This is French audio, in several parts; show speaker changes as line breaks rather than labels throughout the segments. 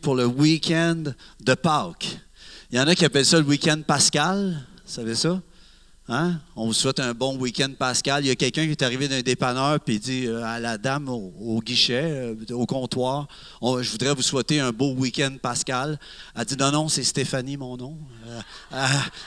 pour le week-end de Pâques. Il y en a qui appellent ça le week-end pascal. Vous savez ça? Hein? On vous souhaite un bon week-end pascal. Il y a quelqu'un qui est arrivé d'un dépanneur il dit euh, à la dame au, guichet, euh, au comptoir, je voudrais vous souhaiter un beau week-end pascal. Elle dit non, non, c'est Stéphanie mon nom. Euh,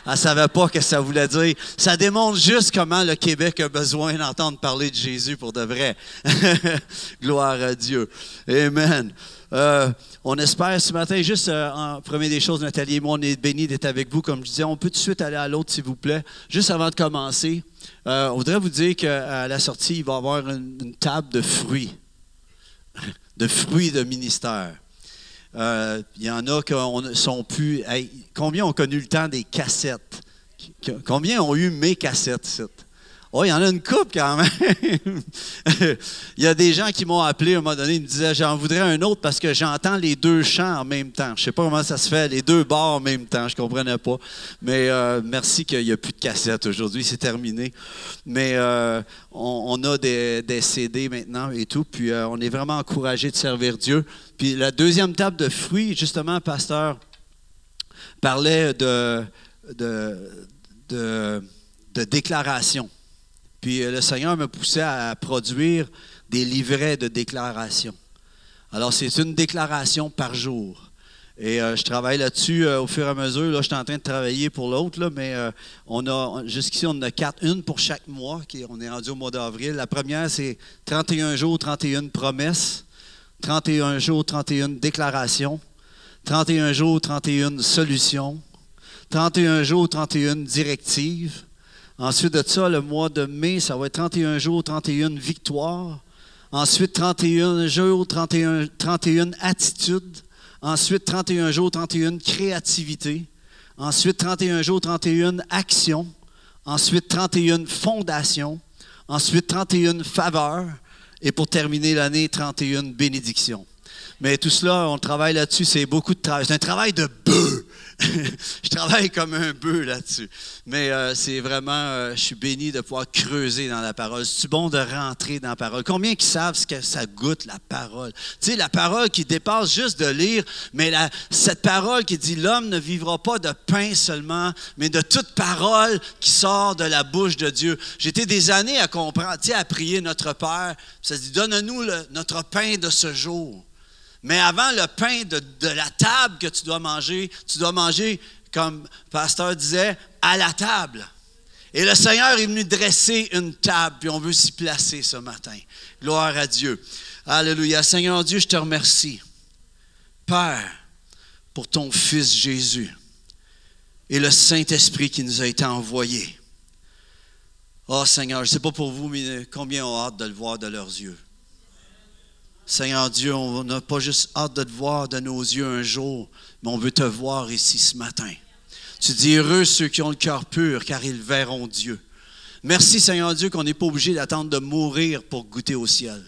elle ne savait pas ce que ça voulait dire. Ça démontre juste comment le Québec a besoin d'entendre parler de Jésus pour de vrai. Gloire à Dieu. Amen. Euh, on espère ce matin, juste euh, en premier des choses, Nathalie et moi, on est bénis d'être avec vous. Comme je disais, on peut tout de suite aller à l'autre, s'il vous plaît. Juste avant de commencer, euh, on voudrait vous dire qu'à la sortie, il va y avoir une, table de fruits, de fruits de ministère. Il y en a qui sont plus. combien ont connu le temps des cassettes? Combien ont eu mes cassettes? Oh, il y en a une coupe quand même. il y a des gens qui m'ont appelé à un moment donné, ils me disaient J'en voudrais un autre parce que j'entends les deux chants en même temps. Je ne sais pas comment ça se fait, les deux bars en même temps, je ne comprenais pas. Mais euh, merci qu'il n'y a plus de cassettes aujourd'hui, c'est terminé. Mais euh, on, a des, CD maintenant et tout, puis euh, on est vraiment encouragé de servir Dieu. Puis la deuxième table de fruits, justement, pasteur parlait de déclaration. Puis euh, le Seigneur me poussait à produire des livrets de déclaration. Alors, c'est une déclaration par jour. Et euh, je travaille là-dessus euh, au fur et à mesure. Là, je suis en train de travailler pour l'autre, mais on a jusqu'ici, on en a quatre, une pour chaque mois. On est rendu au mois d'avril. La première, c'est 31 jours, 31 promesses. 31 jours, 31 déclarations. 31 jours, 31 solutions. 31 jours, 31 directives. Ensuite de ça, le mois de mai, ça va être 31 jours, 31 victoires. Ensuite, 31 jours, 31, 31 attitudes. Ensuite, 31 jours, 31 créativité. Ensuite, 31 jours, 31 actions. Ensuite, 31 fondations. Ensuite, 31 faveurs. Et pour terminer l'année, 31 bénédictions. Mais tout cela, on travaille là-dessus, c'est beaucoup de travail. C'est un travail de bœuf. je travaille comme un bœuf là-dessus. Mais euh, c'est vraiment, euh, je suis béni de pouvoir creuser dans la parole. C'est bon de rentrer dans la parole? Combien qui savent ce que ça goûte, la parole? Tu sais, la parole qui dépasse juste de lire, mais cette parole qui dit l'homme ne vivra pas de pain seulement, mais de toute parole qui sort de la bouche de Dieu. J'étais des années à comprendre, tu sais, à prier notre Père. Ça dit, donne-nous notre pain de ce jour. Mais avant le pain de, la table que tu dois manger, tu dois manger, comme le pasteur disait, à la table. Et le Seigneur est venu dresser une table, puis on veut s'y placer ce matin. Gloire à Dieu. Alléluia. Seigneur Dieu, je te remercie. Père, pour ton Fils Jésus et le Saint-Esprit qui nous a été envoyé. Oh Seigneur, je ne sais pas pour vous, mais combien ont hâte de le voir de leurs yeux. Seigneur Dieu, on n'a pas juste hâte de te voir de nos yeux un jour, mais on veut te voir ici ce matin. Tu dis heureux ceux qui ont le cœur pur, car ils verront Dieu. Merci Seigneur Dieu qu'on n'est pas obligé d'attendre de mourir pour goûter au ciel.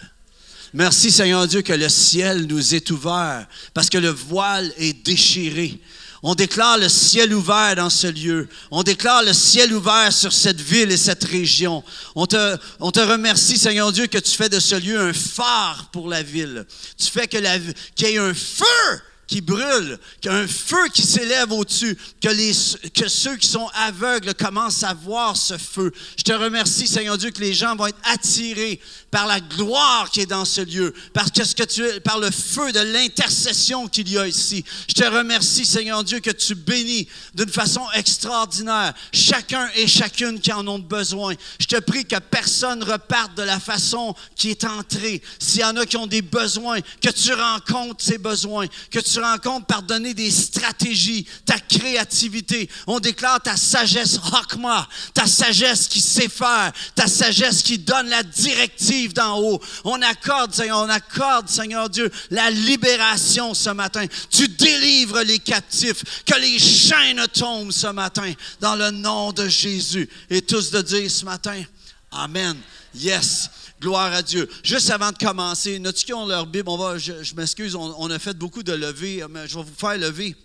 Merci Seigneur Dieu que le ciel nous est ouvert parce que le voile est déchiré. On déclare le ciel ouvert dans ce lieu. On déclare le ciel ouvert sur cette ville et cette région. On te, remercie, Seigneur Dieu, que tu fais de ce lieu un phare pour la ville. Tu fais que qu'il y ait un feu qui brûle, qu'il y a un feu qui s'élève au-dessus, que, que ceux qui sont aveugles commencent à voir ce feu. Je te remercie, Seigneur Dieu, que les gens vont être attirés par la gloire qui est dans ce lieu, que ce que tu, par le feu de l'intercession qu'il y a ici. Je te remercie, Seigneur Dieu, que tu bénis d'une façon extraordinaire chacun et chacune qui en ont besoin. Je te prie que personne reparte de la façon qui est entrée. S'il y en a qui ont des besoins, que tu rencontres ces besoins, que tu rencontres par donner des stratégies, ta créativité. On déclare ta sagesse Hakma, ta sagesse qui sait faire, ta sagesse qui donne la directive d'en haut. On accorde, Seigneur, on accorde, Seigneur Dieu, la libération ce matin. Tu délivres les captifs, que les chaînes tombent ce matin dans le nom de Jésus. Et tous de dire ce matin, Amen. Yes. Gloire à Dieu. Juste avant de commencer, notre qui ont leur Bible, on va, je, m'excuse, on, a fait beaucoup de levées, mais je vais vous faire lever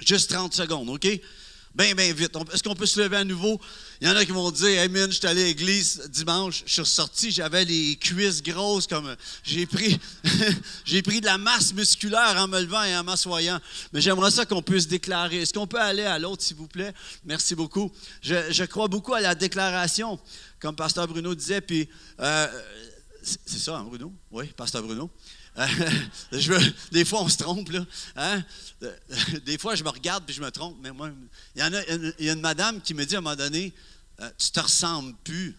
juste 30 secondes, OK? Bien, bien vite. Est-ce qu'on peut se lever à nouveau? Il y en a qui vont dire Hey, man, je suis allé à l'église dimanche, je suis ressorti, j'avais les cuisses grosses, comme j'ai pris, j'ai pris de la masse musculaire en me levant et en m'assoyant. Mais j'aimerais ça qu'on puisse déclarer. Est-ce qu'on peut aller à l'autre, s'il vous plaît? Merci beaucoup. Je, crois beaucoup à la déclaration, comme Pasteur Bruno disait, puis euh, c'est ça, hein, Bruno? Oui, Pasteur Bruno. veux, des fois, on se trompe. Là, hein? Des fois, je me regarde et je me trompe. Mais moi, il y, en a une madame qui me dit à un moment donné euh, Tu te ressembles plus.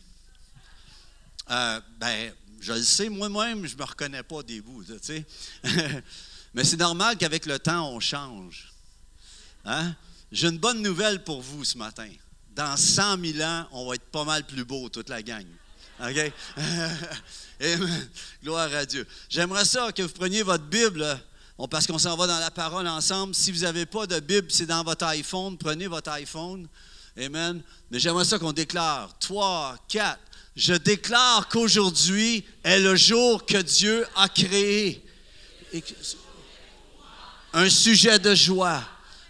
Euh, ben, je le sais, moi-même, je ne me reconnais pas des bouts. Tu sais. Mais c'est normal qu'avec le temps, on change. Hein? J'ai une bonne nouvelle pour vous ce matin. Dans 100 000 ans, on va être pas mal plus beau, toute la gang. OK? Amen. Gloire à Dieu. J'aimerais ça que vous preniez votre Bible, parce qu'on s'en va dans la parole ensemble. Si vous n'avez pas de Bible, c'est dans votre iPhone. Prenez votre iPhone. Amen. Mais j'aimerais ça qu'on déclare. Trois, quatre. Je déclare qu'aujourd'hui est le jour que Dieu a créé. Un sujet de joie.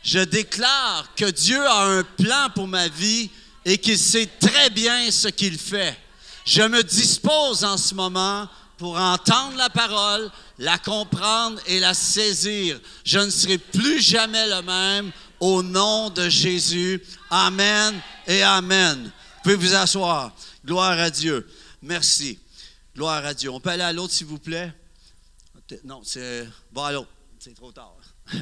Je déclare que Dieu a un plan pour ma vie et qu'il sait très bien ce qu'il fait. Je me dispose en ce moment pour entendre la parole, la comprendre et la saisir. Je ne serai plus jamais le même au nom de Jésus. Amen et Amen. Vous pouvez vous asseoir. Gloire à Dieu. Merci. Gloire à Dieu. On peut aller à l'autre, s'il vous plaît? Non, c'est. Bon, à l'autre. C'est trop tard.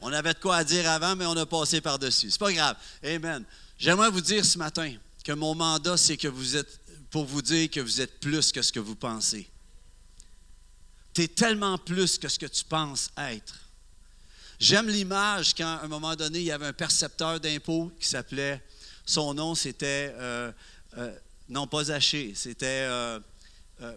on avait de quoi dire avant, mais on a passé par-dessus. C'est pas grave. Amen. J'aimerais vous dire ce matin, que mon mandat, c'est que vous êtes pour vous dire que vous êtes plus que ce que vous pensez. Tu es tellement plus que ce que tu penses être. J'aime l'image quand, à un moment donné, il y avait un percepteur d'impôts qui s'appelait, son nom c'était, euh, euh, non pas Zaché, c'était euh,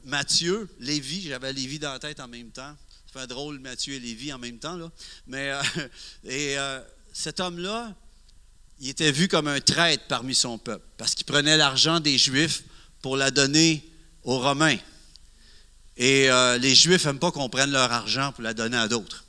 Mathieu, Lévi, j'avais Lévi dans la tête en même temps. Ça fait drôle, Mathieu et Lévi en même temps, là. Mais, et cet homme-là, il était vu comme un traître parmi son peuple, parce qu'il prenait l'argent des Juifs pour la donner aux Romains. Et euh, les Juifs n'aiment pas qu'on prenne leur argent pour la donner à d'autres.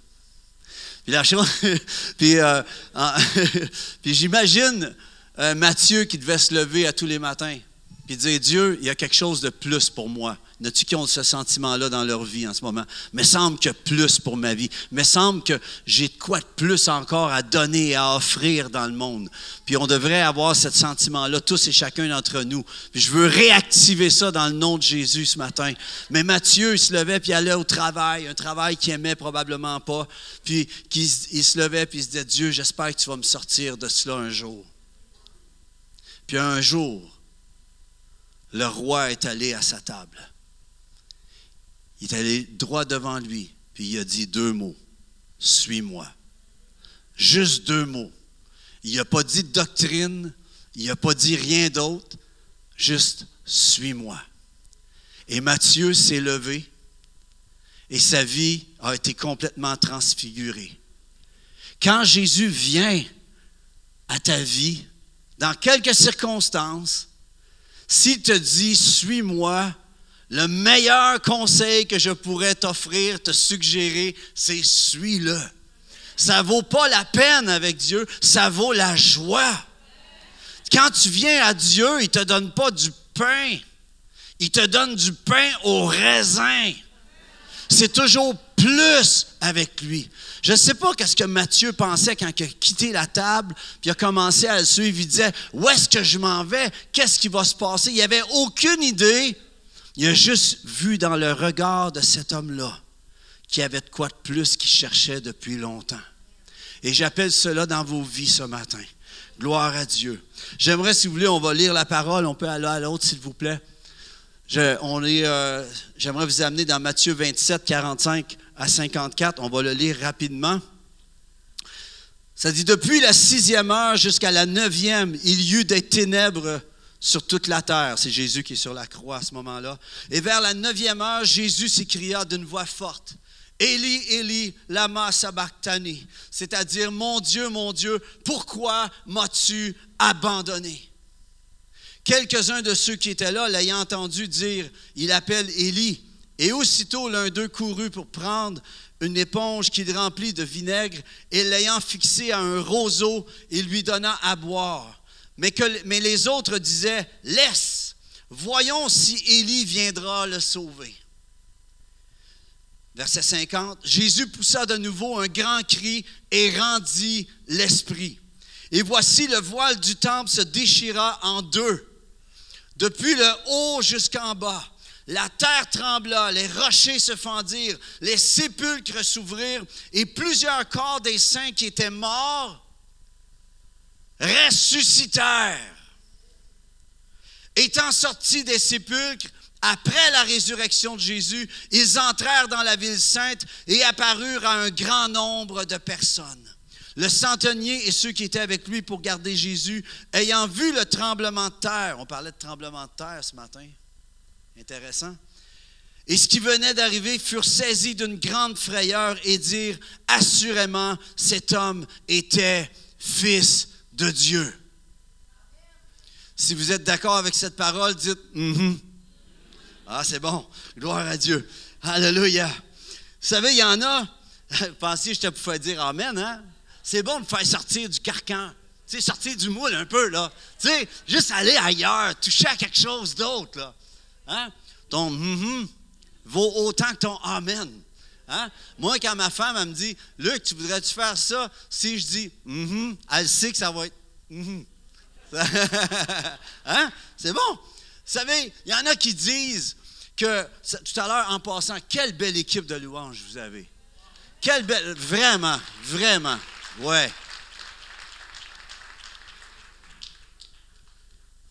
Puis, euh, j'imagine euh, Matthieu qui devait se lever à tous les matins, puis dire Dieu, il y a quelque chose de plus pour moi. Y tu qui ont ce sentiment-là dans leur vie en ce moment? Mais semble a plus pour ma vie. Mais semble que j'ai de quoi de plus encore à donner et à offrir dans le monde. Puis on devrait avoir ce sentiment-là, tous et chacun d'entre nous. Puis je veux réactiver ça dans le nom de Jésus ce matin. Mais Matthieu, il se levait puis allait au travail, un travail qu'il aimait probablement pas. Puis il se levait puis il se disait, Dieu, j'espère que tu vas me sortir de cela un jour. Puis un jour, le roi est allé à sa table. Il est allé droit devant lui, puis il a dit deux mots. Suis-moi. Juste deux mots. Il n'a pas dit de doctrine, il n'a pas dit rien d'autre, juste suis-moi. Et Matthieu s'est levé et sa vie a été complètement transfigurée. Quand Jésus vient à ta vie, dans quelques circonstances, s'il te dit suis-moi, le meilleur conseil que je pourrais t'offrir, te suggérer, c'est suis-le. Ça vaut pas la peine avec Dieu, ça vaut la joie. Quand tu viens à Dieu, il te donne pas du pain, il te donne du pain au raisin. C'est toujours plus avec lui. Je ne sais pas qu'est-ce que Matthieu pensait quand il a quitté la table, puis a commencé à le suivre. Il disait, où est-ce que je m'en vais? Qu'est-ce qui va se passer? Il n'avait aucune idée il a juste vu dans le regard de cet homme-là qu'il y avait de quoi de plus qu'il cherchait depuis longtemps. Et j'appelle cela dans vos vies ce matin. Gloire à Dieu. J'aimerais, si vous voulez, on va lire la parole. On peut aller à l'autre, s'il vous plaît. Euh, j'aimerais vous amener dans Matthieu 27, 45 à 54. On va le lire rapidement. Ça dit, depuis la sixième heure jusqu'à la neuvième, il y eut des ténèbres sur toute la terre. C'est Jésus qui est sur la croix à ce moment-là. Et vers la neuvième heure, Jésus s'écria d'une voix forte. Eli, Eli, lama sabachthani. C'est-à-dire, mon Dieu, mon Dieu, pourquoi m'as-tu abandonné? Quelques-uns de ceux qui étaient là, l'ayant entendu dire, il appelle Élie. Et aussitôt l'un d'eux courut pour prendre une éponge qu'il remplit de vinaigre et l'ayant fixée à un roseau, il lui donna à boire. Mais, les autres disaient, laisse, voyons si Élie viendra le sauver. Verset 50, Jésus poussa de nouveau un grand cri et rendit l'esprit. Et voici le voile du temple se déchira en deux, depuis le haut jusqu'en bas. La terre trembla, les rochers se fendirent, les sépulcres s'ouvrirent, et plusieurs corps des saints qui étaient morts ressuscitèrent. Étant sortis des sépulcres, après la résurrection de Jésus, ils entrèrent dans la ville sainte et apparurent à un grand nombre de personnes. Le centenier et ceux qui étaient avec lui pour garder Jésus, ayant vu le tremblement de terre, on parlait de tremblement de terre ce matin, intéressant, et ce qui venait d'arriver furent saisis d'une grande frayeur et dirent, assurément, cet homme était fils de Dieu. Si vous êtes d'accord avec cette parole, dites mm-hmm. Ah, c'est bon. Gloire à Dieu. Alléluia. Vous savez, il y en a, pensez que je te pouvais dire Amen, hein? C'est bon de faire sortir du carcan. Tu sais, sortir du moule un peu, là. Tu sais, juste aller ailleurs, toucher à quelque chose d'autre, là. Hein? Ton mm vaut autant que ton Amen. Hein? Moi, quand ma femme, me dit, Luc, tu voudrais-tu faire ça? Si je dis mm elle sait que ça va être mm hein? C'est bon. Vous savez, il y en a qui disent que, tout à l'heure, en passant, quelle belle équipe de louanges vous avez. Quelle belle, vraiment, vraiment. Ouais.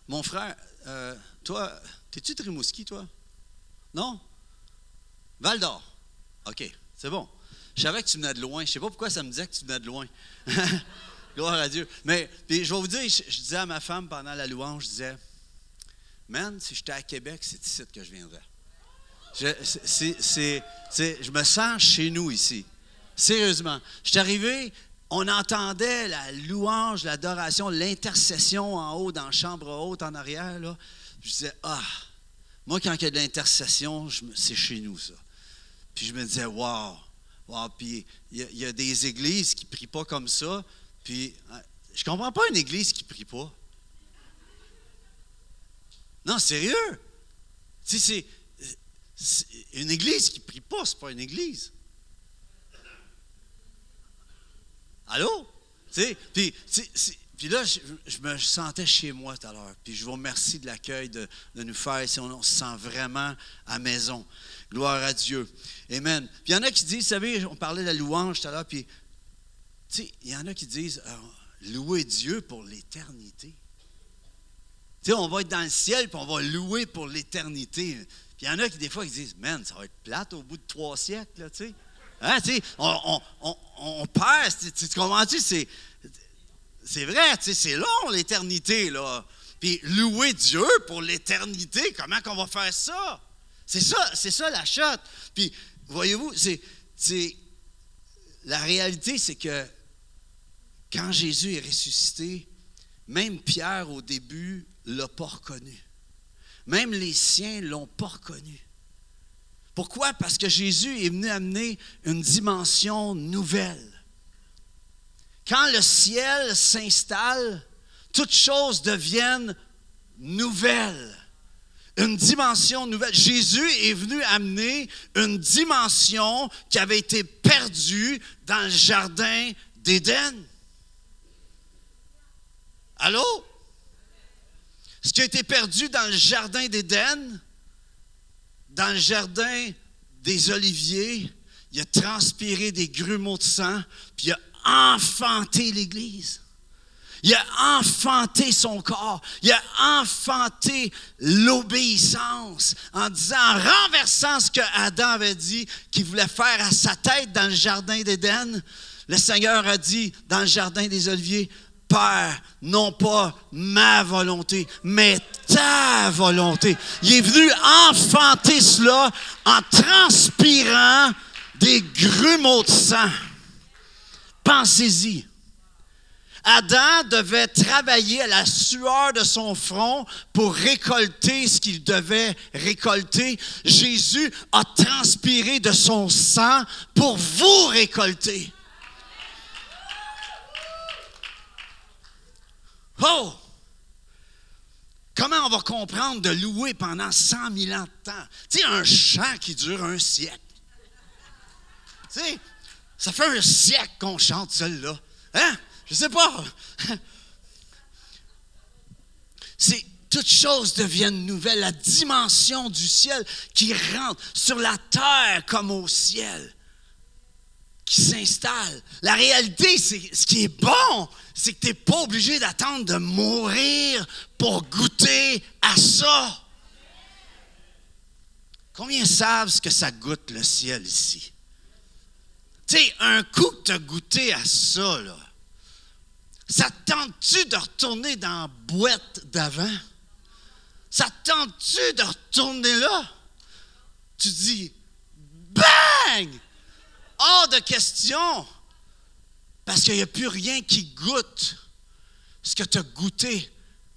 Mon frère, euh, toi, t'es-tu de Rimouski, toi? Non? Val d'Or. OK, c'est bon. Je savais que tu venais de loin. Je ne sais pas pourquoi ça me disait que tu venais de loin. Gloire à Dieu. Mais puis, je vais vous dire, je, disais à ma femme pendant la louange, je disais, Man, si j'étais à Québec, c'est ici que je viendrais. Je, je me sens chez nous ici. Sérieusement. Je suis arrivé, on entendait la louange, l'adoration, l'intercession en haut, dans la chambre haute, en arrière. Je disais, ah, moi, quand il y a de l'intercession, c'est chez nous, ça. Puis je me disais, wow, wow. Puis il y, a des églises qui ne prient pas comme ça. Puis hein, je ne comprends pas une église qui ne prie pas. Non, sérieux? Tu sais, c'est une église qui ne prie pas, ce n'est pas une église. Allô? Puis, là, je, me sentais chez moi tout à l'heure. Puis je vous remercie de l'accueil de, nous faire ici. On, se sent vraiment à maison. Gloire à Dieu. Amen. Puis il y en a qui disent, vous savez, on parlait de la louange tout à l'heure, puis il y en a qui disent, ah, louer Dieu pour l'éternité. On va être dans le ciel, puis on va louer pour l'éternité. Puis il y en a qui, des fois, qui disent, man, ça va être plate au bout de trois siècles, tu sais. Hein, on, on, on, perd, tu, comprends-tu? C'est, c'est vrai, c'est long l'éternité, là. Puis louer Dieu pour l'éternité, comment qu'on va faire ça? C'est ça, c'est ça la chute. Puis, voyez-vous, c'est, la réalité, c'est que quand Jésus est ressuscité, même Pierre, au début, l'a pas reconnu. Même les siens l'ont pas reconnu. Pourquoi? Parce que Jésus est venu amener une dimension nouvelle. Quand le ciel s'installe, toutes choses deviennent nouvelles. Une dimension nouvelle. Jésus est venu amener une dimension qui avait été perdue dans le jardin d'Éden. Allô? Ce qui a été perdu dans le jardin d'Éden, dans le jardin des oliviers, il a transpiré des grumeaux de sang, puis il a enfanté l'Église. Il a enfanté son corps. Il a enfanté l'obéissance en disant, en renversant ce que Adam avait dit qu'il voulait faire à sa tête dans le jardin d'Éden. Le Seigneur a dit dans le jardin des Oliviers, Père, non pas ma volonté, mais ta volonté. Il est venu enfanter cela en transpirant des grumeaux de sang. Pensez-y. Adam devait travailler à la sueur de son front pour récolter ce qu'il devait récolter. Jésus a transpiré de son sang pour vous récolter. Oh! Comment on va comprendre de louer pendant 100 000 ans de temps? Tu sais, un chant qui dure un siècle. Tu sais, ça fait un siècle qu'on chante celle-là. Hein? Je sais pas. C'est toutes choses deviennent nouvelles. La dimension du ciel qui rentre sur la terre comme au ciel, qui s'installe. La réalité, c'est ce qui est bon, c'est que tu n'es pas obligé d'attendre de mourir pour goûter à ça. Combien savent ce que ça goûte le ciel ici? Tu sais, un coup que tu as goûté à ça, là, ça tente-tu de retourner dans la boîte d'avant? Ça tente-tu de retourner là? Tu dis, bang! Hors de question! Parce qu'il n'y a plus rien qui goûte ce que tu as goûté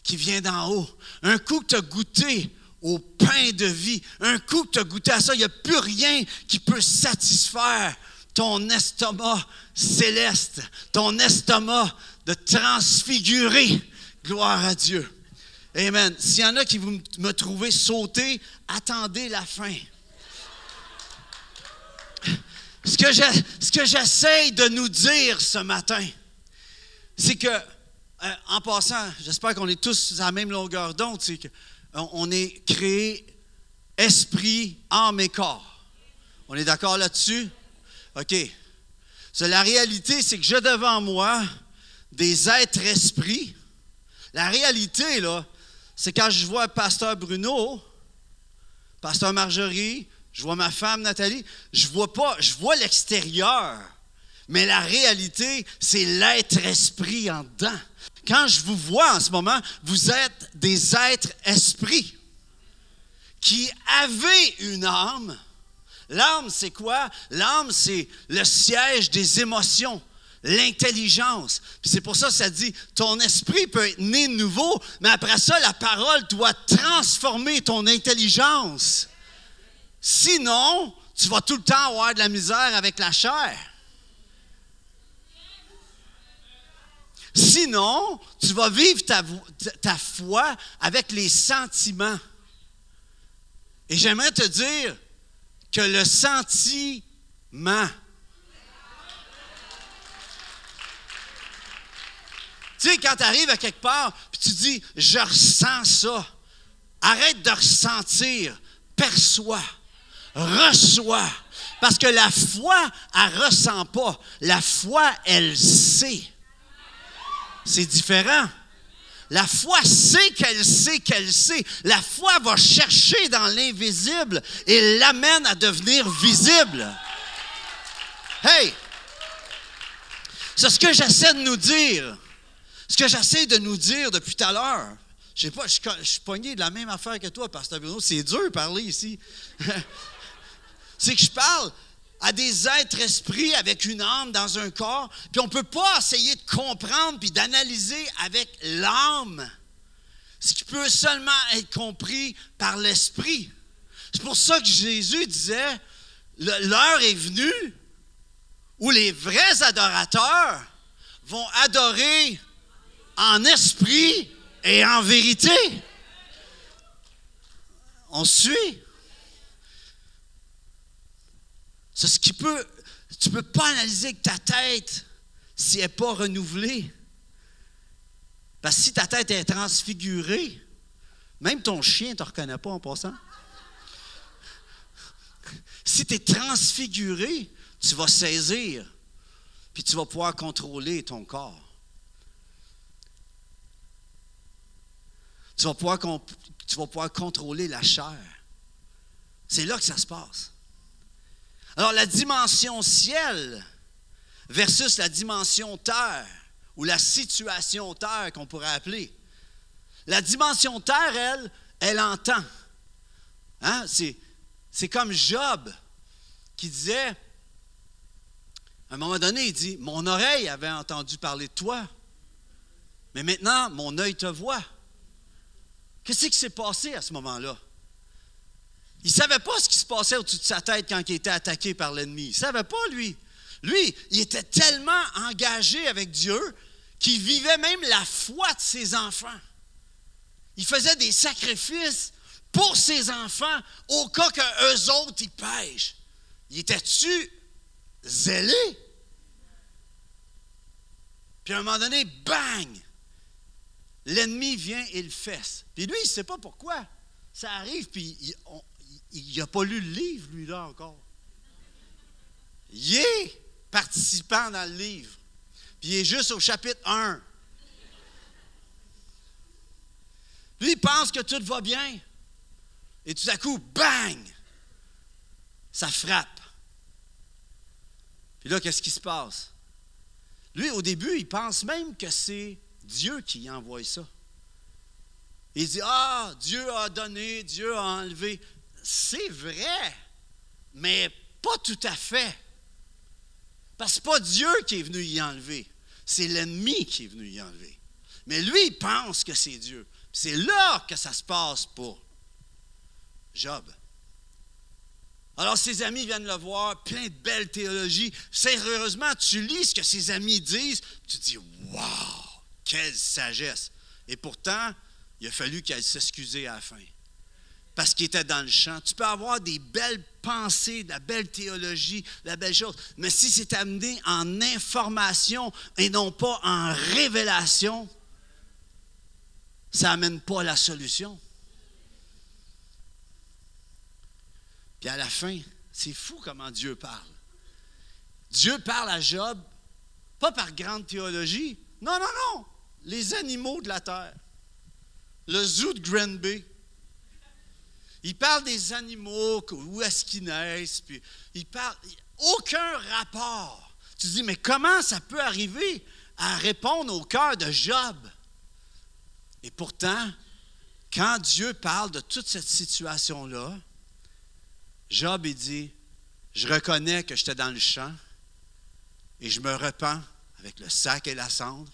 qui vient d'en haut. Un coup que tu as goûté au pain de vie, un coup que tu as goûté à ça, il n'y a plus rien qui peut satisfaire ton estomac céleste, ton estomac de transfigurer. Gloire à Dieu. Amen. S'il y en a qui vous me trouvez sauter, attendez la fin. Ce que j'essaie de nous dire ce matin, c'est que, euh, en passant, j'espère qu'on est tous à la même longueur d'onde, c'est qu'on est créé esprit, âme et corps. On est d'accord là-dessus? OK. la réalité, c'est que j'ai devant moi des êtres esprits. La réalité, là, c'est quand je vois Pasteur Bruno, Pasteur Marjorie, je vois ma femme Nathalie, je vois pas, je vois l'extérieur. Mais la réalité, c'est l'être esprit en dedans. Quand je vous vois en ce moment, vous êtes des êtres esprits qui avaient une âme, L'âme, c'est quoi? L'âme, c'est le siège des émotions, l'intelligence. c'est pour ça que ça dit, ton esprit peut être né nouveau, mais après ça, la parole doit transformer ton intelligence. Sinon, tu vas tout le temps avoir de la misère avec la chair. Sinon, tu vas vivre ta, ta foi avec les sentiments. Et j'aimerais te dire, que le sentiment. Tu sais, quand tu arrives à quelque part, puis tu dis, je ressens ça. Arrête de ressentir, perçois, reçois. Parce que la foi, elle ne ressent pas. La foi, elle sait. C'est différent. La foi sait qu'elle sait qu'elle sait. La foi va chercher dans l'invisible et l'amène à devenir visible. Hey! C'est ce que j'essaie de nous dire. Ce que j'essaie de nous dire depuis tout à l'heure. Je sais pas, je, suis pogné de la même affaire que toi, Pasteur Bruno. C'est dur de parler ici. C'est que je parle à des êtres esprits avec une âme dans un corps, puis on ne peut pas essayer de comprendre puis d'analyser avec l'âme ce qui peut seulement être compris par l'esprit. C'est pour ça que Jésus disait, l'heure est venue où les vrais adorateurs vont adorer en esprit et en vérité. On suit. C'est ce qui peut. Tu ne peux pas analyser que ta tête si elle n'est pas renouvelée. Parce que si ta tête est transfigurée, même ton chien ne te reconnaît pas en passant. Si tu es transfiguré, tu vas saisir, puis tu vas pouvoir contrôler ton corps. Tu vas pouvoir, tu vas pouvoir contrôler la chair. C'est là que ça se passe. Alors la dimension ciel versus la dimension terre, ou la situation terre qu'on pourrait appeler. La dimension terre, elle, elle entend. Hein? C'est comme Job qui disait, à un moment donné, il dit, mon oreille avait entendu parler de toi. Mais maintenant, mon œil te voit. Qu'est-ce qui s'est passé à ce moment-là? Il ne savait pas ce qui se passait au-dessus de sa tête quand il était attaqué par l'ennemi. Il ne savait pas, lui. Lui, il était tellement engagé avec Dieu qu'il vivait même la foi de ses enfants. Il faisait des sacrifices pour ses enfants au cas qu'eux autres, ils pêchent. Il était-tu zélé? Puis à un moment donné, bang! L'ennemi vient et le fesse. Puis lui, il ne sait pas pourquoi. Ça arrive, puis il n'a pas lu le livre, lui, là, encore. Il est participant dans le livre. Puis il est juste au chapitre 1. Lui, il pense que tout va bien. Et tout à coup, bang! Ça frappe. Puis là, qu'est-ce qui se passe? Lui, au début, il pense même que c'est Dieu qui envoie ça. Il dit, ah, Dieu a donné, Dieu a enlevé. C'est vrai, mais pas tout à fait. Parce que ce pas Dieu qui est venu y enlever, c'est l'ennemi qui est venu y enlever. Mais lui, il pense que c'est Dieu. C'est là que ça se passe pour Job. Alors ses amis viennent le voir, plein de belles théologies. Sérieusement, tu lis ce que ses amis disent, tu dis, waouh, quelle sagesse. Et pourtant, il a fallu qu'elle s'excuse à la fin. Parce qu'il était dans le champ. Tu peux avoir des belles pensées, de la belle théologie, de la belle chose. Mais si c'est amené en information et non pas en révélation, ça n'amène pas la solution. Puis à la fin, c'est fou comment Dieu parle. Dieu parle à Job, pas par grande théologie. Non, non, non. Les animaux de la terre. Le zoo de Granby. Il parle des animaux, où est-ce qu'ils naissent, puis il parle. Aucun rapport. Tu dis, mais comment ça peut arriver à répondre au cœur de Job? Et pourtant, quand Dieu parle de toute cette situation-là, Job, il dit, je reconnais que j'étais dans le champ et je me repens avec le sac et la cendre.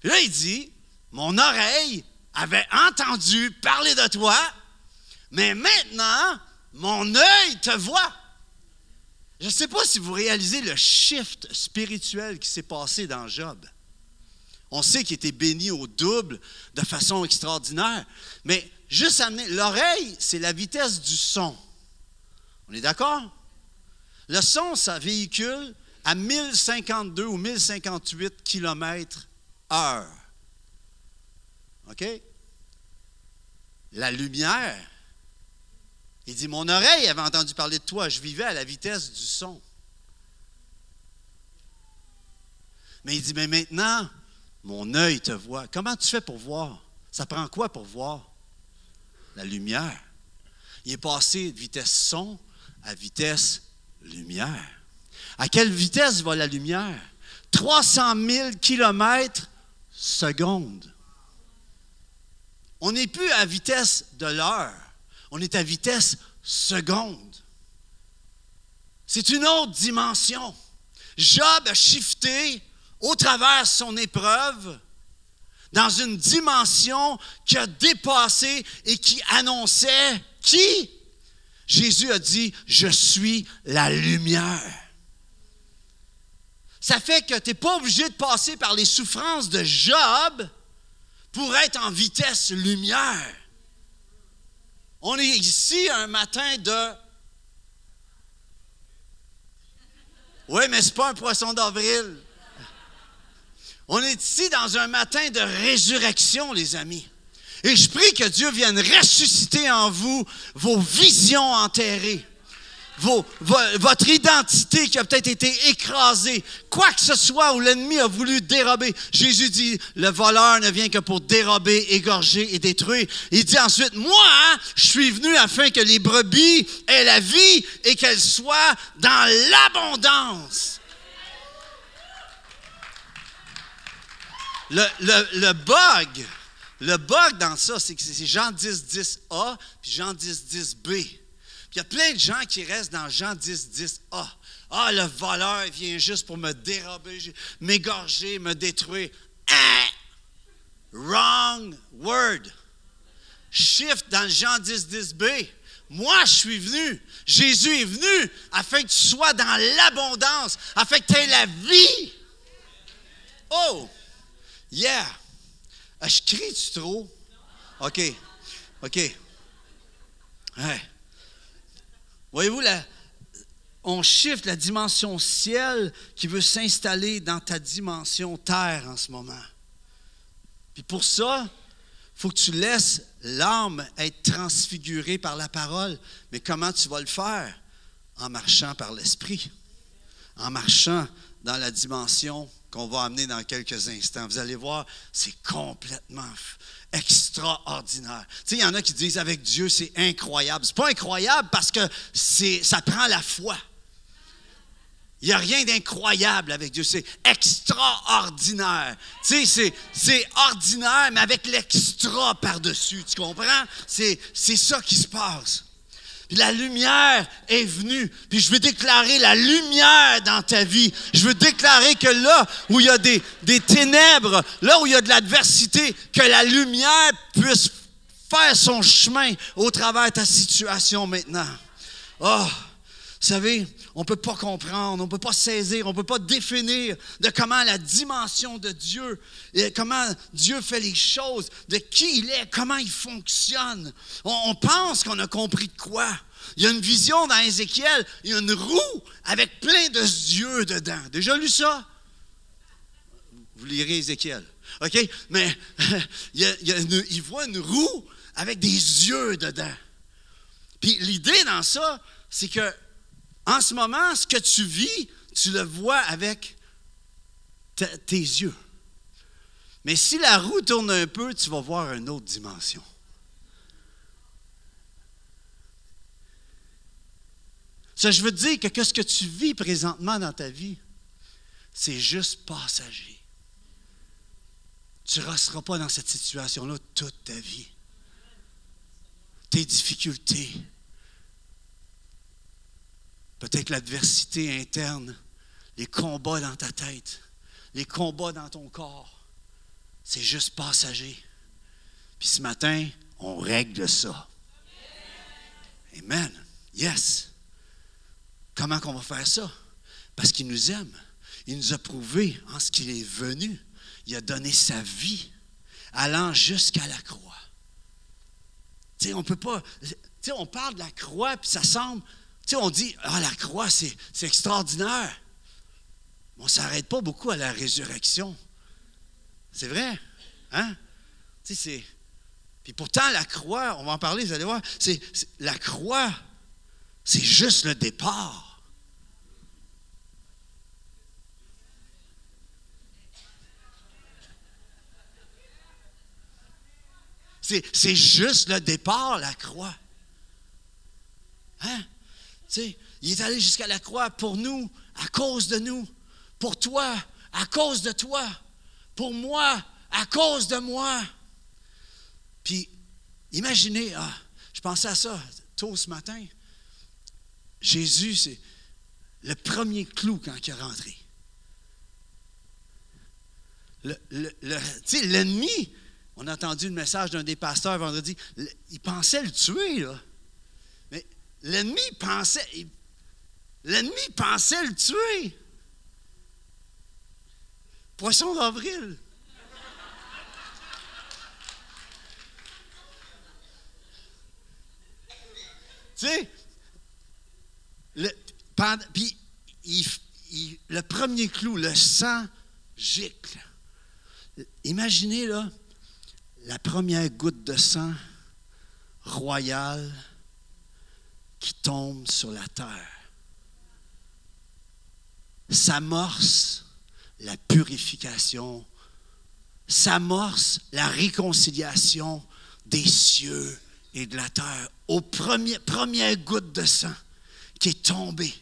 Puis là, il dit, mon oreille avait entendu parler de toi, mais maintenant, mon œil te voit. Je ne sais pas si vous réalisez le shift spirituel qui s'est passé dans Job. On sait qu'il était béni au double de façon extraordinaire, mais juste amener, l'oreille, c'est la vitesse du son. On est d'accord? Le son, ça véhicule à 1052 ou 1058 km heure. OK? La lumière, il dit, mon oreille avait entendu parler de toi, je vivais à la vitesse du son. Mais il dit, mais maintenant, mon œil te voit. Comment tu fais pour voir? Ça prend quoi pour voir? La lumière. Il est passé de vitesse son à vitesse lumière. À quelle vitesse va la lumière? 300 000 kilomètres seconde. On n'est plus à vitesse de l'heure, on est à vitesse seconde. C'est une autre dimension. Job a shifté au travers son épreuve dans une dimension qui a dépassé et qui annonçait qui? Jésus a dit, je suis la lumière. Ça fait que tu n'es pas obligé de passer par les souffrances de Job pour être en vitesse lumière. On est ici un matin de... Oui, mais ce pas un poisson d'avril. On est ici dans un matin de résurrection, les amis. Et je prie que Dieu vienne ressusciter en vous vos visions enterrées. Votre identité qui a peut-être été écrasée, quoi que ce soit où l'ennemi a voulu dérober. Jésus dit, le voleur ne vient que pour dérober, égorger et détruire. Il dit ensuite, moi, je suis venu afin que les brebis aient la vie et qu'elles soient dans l'abondance. Le bug, le bug dans ça, c'est que c'est Jean 10, 10a, puis Jean 10, 10b. Il y a plein de gens qui restent dans Jean 10, 10a. Ah, le voleur vient juste pour me dérober, m'égorger, me détruire. Hein? Wrong word. Shift dans Jean 10, 10b. Moi, je suis venu. Jésus est venu afin que tu sois dans l'abondance, afin que tu aies la vie. Oh! Yeah! Ah, je crie-tu trop? OK. OK. Ouais. Voyez-vous, on shift la dimension ciel qui veut s'installer dans ta dimension terre en ce moment. Puis pour ça, il faut que tu laisses l'âme être transfigurée par la parole. Mais comment tu vas le faire? En marchant par l'esprit, en marchant dans la dimension qu'on va amener dans quelques instants. Vous allez voir, c'est complètement extraordinaire. Tu sais, il y en a qui disent avec Dieu, c'est incroyable. C'est pas incroyable parce que ça prend la foi. Il n'y a rien d'incroyable avec Dieu. C'est extraordinaire. Tu sais, c'est ordinaire, mais avec l'extra par-dessus. Tu comprends? C'est ça qui se passe. Puis la lumière est venue. Puis je veux déclarer la lumière dans ta vie. Je veux déclarer que là où il y a des, ténèbres, là où il y a de l'adversité, que la lumière puisse faire son chemin au travers de ta situation maintenant. Oh, vous savez, on ne peut pas comprendre, on ne peut pas saisir, on ne peut pas définir de comment la dimension de Dieu, comment Dieu fait les choses, de qui il est, comment il fonctionne. On, pense qu'on a compris de quoi. Il y a une vision dans Ézéchiel, il y a une roue avec plein de yeux dedans. Déjà lu ça? Vous lirez Ézéchiel. OK? Mais il voit une roue avec des yeux dedans. Puis l'idée dans ça, c'est que en ce moment, ce que tu vis, tu le vois avec tes yeux. Mais si la roue tourne un peu, tu vas voir une autre dimension. Ça, je veux dire que, ce que tu vis présentement dans ta vie, c'est juste passager. Tu ne resteras pas dans cette situation-là toute ta vie. Tes difficultés, Peut-être l'adversité interne, les combats dans ta tête, les combats dans ton corps, c'est juste passager. Puis ce matin, on règle ça. Amen. Yes. Comment qu'on va faire ça? Parce qu'il nous aime. Il nous a prouvé en ce qu'il est venu. Il a donné sa vie, allant jusqu'à la croix. Tu sais, on peut pas. Tu sais, on parle de la croix, puis ça semble sais, on dit, ah, la croix, c'est, extraordinaire. Mais on ne s'arrête pas beaucoup à la résurrection. C'est vrai? Hein? Tu. Puis pourtant, la croix, on va en parler, vous allez voir, c'est, la croix, c'est juste le départ. C'est, c'est juste le départ, la croix. Hein? Il est allé jusqu'à la croix pour nous, à cause de nous. Pour toi, à cause de toi. Pour moi, à cause de moi. Puis, imaginez, ah, je pensais à ça tôt ce matin. Jésus, c'est le premier clou quand il est rentré. L'ennemi, on a entendu le message d'un des pasteurs vendredi, il pensait le tuer, là. L'ennemi pensait, l'ennemi pensait le tuer. Poisson d'avril. tu sais, le, puis le premier clou, le sang gicle. Imaginez là, la première goutte de sang royale qui tombe sur la terre. S'amorce la purification, s'amorce la réconciliation des cieux et de la terre aux premières, premières gouttes de sang qui est tombée.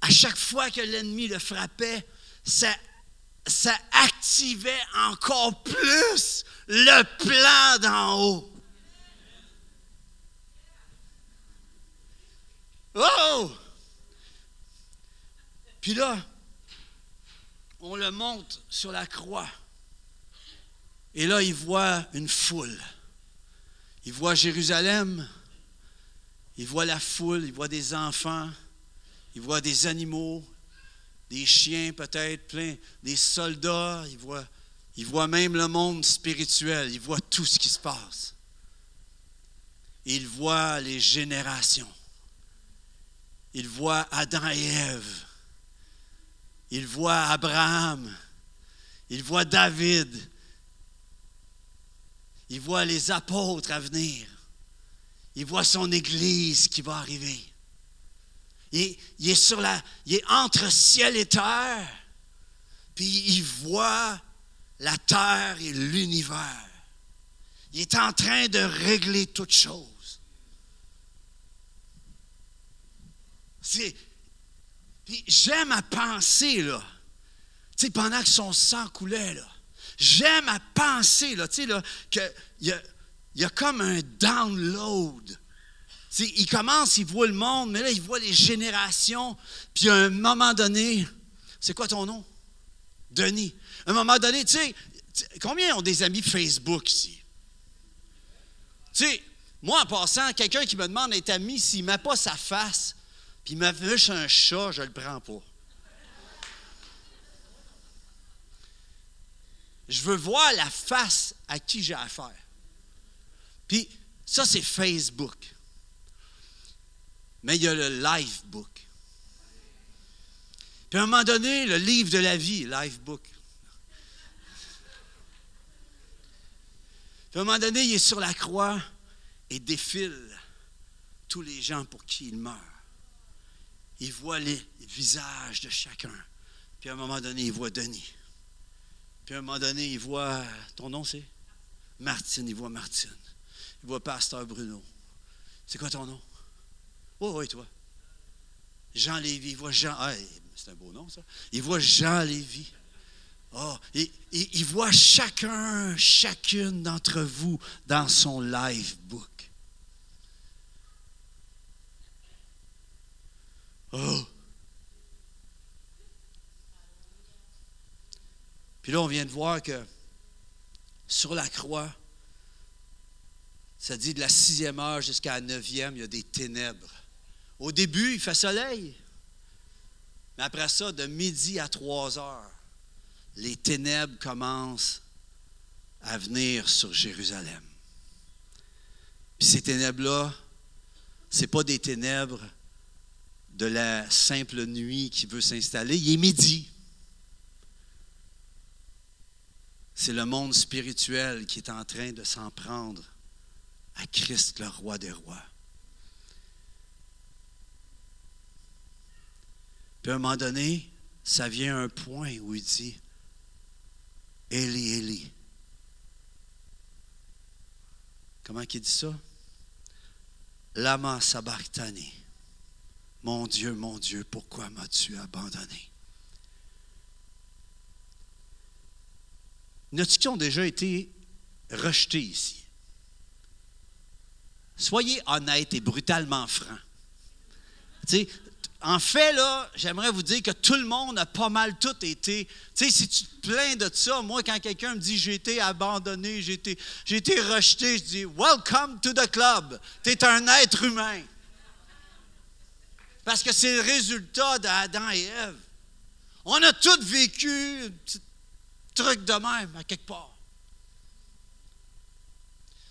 À chaque fois que l'ennemi le frappait, ça, ça activait encore plus le plan d'en haut. Oh! Puis là, on le monte sur la croix. Et là, il voit une foule. Il voit Jérusalem, il voit la foule, il voit des enfants, il voit des animaux, des chiens peut-être, plein, des soldats, il voit, il voit même le monde spirituel, il voit tout ce qui se passe. Il voit les générations. Il voit Adam et Ève. Il voit Abraham. Il voit David. Il voit les apôtres à venir. Il voit son Église qui va arriver. Il, est entre ciel et terre, puis il voit la terre et l'univers. Il est en train de régler toutes choses. Puis j'aime à penser, là, tu sais, pendant que son sang coulait, là, j'aime à penser, là, tu sais, là, qu'il y a, comme un download il commence, il voit le monde, mais là, il voit les générations. Puis à un moment donné, c'est quoi ton nom? Denis. À un moment donné, tu sais, combien ont des amis Facebook ici? Tu sais, moi, en passant, quelqu'un qui me demande d'être ami, s'il ne met pas sa face, puis il m'affiche un chat, je ne le prends pas. Je veux voir la face à qui j'ai affaire. Puis ça, c'est Facebook. Mais il y a le life book. Puis à un moment donné, le livre de la vie, life book. Puis à un moment donné, il est sur la croix et défile tous les gens pour qui il meurt. Il voit les visages de chacun. Puis à un moment donné, il voit Denis. Puis à un moment donné, il voit, ton nom c'est? Martine, il voit Martine. Il voit Pasteur Bruno. C'est quoi ton nom? Oh, oui, toi. Jean Lévy, il voit Jean. Ah, c'est un beau nom, ça. Il voit Jean Lévy. Oh, il, il, voit chacun, chacune d'entre vous dans son live book. Oh. Puis là, on vient de voir que sur la croix, ça dit de la sixième heure jusqu'à la neuvième, il y a des ténèbres. Au début, il fait soleil. Mais après ça, de midi à trois heures, les ténèbres commencent à venir sur Jérusalem. Puis ces ténèbres-là, ce n'est pas des ténèbres de la simple nuit qui veut s'installer. Il est midi. C'est le monde spirituel qui est en train de s'en prendre à Christ, le roi des rois. Puis à un moment donné, ça vient un point où il dit Eli, Eli. Comment il dit ça? Lama sabachthani. Mon Dieu, mon Dieu, pourquoi m'as-tu abandonné? y qui ont déjà été rejetés ici? Soyez honnête et brutalement franc. Tu sais, en fait, là, j'aimerais vous dire que tout le monde a pas mal tout été. Tu sais, si tu te plains de ça, moi, quand quelqu'un me dit j'ai été abandonné, j'ai été, j'ai été rejeté, je dis Welcome to the club. Tu es un être humain. Parce que c'est le résultat d'Adam et Ève. On a tous vécu un petit truc de même, à quelque part.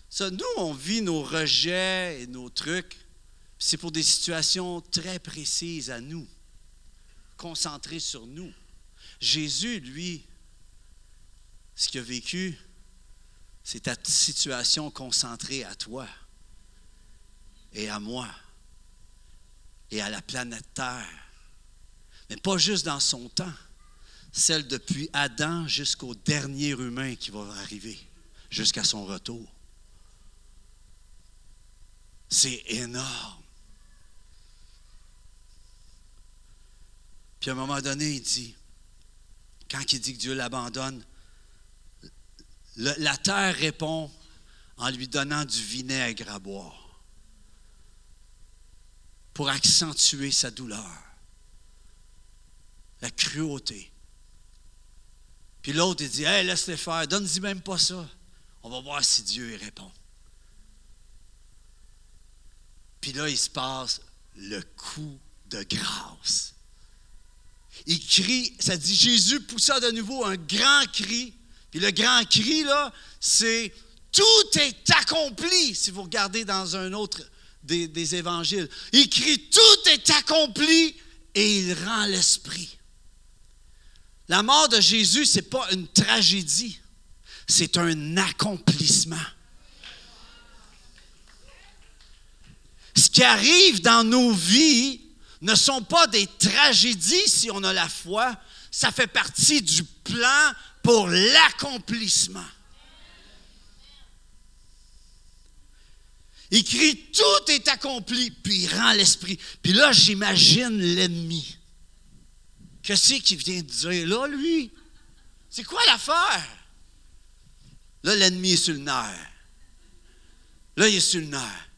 Ça, nous, on vit nos rejets et nos trucs c'est pour des situations très précises à nous, concentrées sur nous. Jésus, lui, ce qu'il a vécu, c'est ta situation concentrée à toi et à moi et à la planète Terre. Mais pas juste dans son temps, celle depuis Adam jusqu'au dernier humain qui va arriver, jusqu'à son retour. C'est énorme. Puis à un moment donné, il dit, quand il dit que Dieu l'abandonne, la terre répond en lui donnant du vinaigre à boire pour accentuer sa douleur, la cruauté. Puis l'autre, il dit, hey, laisse-les faire, donne-y même pas ça. On va voir si Dieu y répond. Puis là, il se passe le coup de grâce. Il crie, ça dit Jésus poussa de nouveau un grand cri. Puis le grand cri, là, c'est tout est accompli, si vous regardez dans un autre des, évangiles. Il crie Tout est accompli et il rend l'esprit. La mort de Jésus, ce n'est pas une tragédie, c'est un accomplissement. Ce qui arrive dans nos vies ne sont pas des tragédies si on a la foi, ça fait partie du plan pour l'accomplissement. Il crie, tout est accompli, puis il rend l'esprit. Puis là, j'imagine l'ennemi. Qu'est-ce qu'il vient de dire là, lui? C'est quoi l'affaire? Là, l'ennemi est sur le nerf. Là, il est sur le nerf.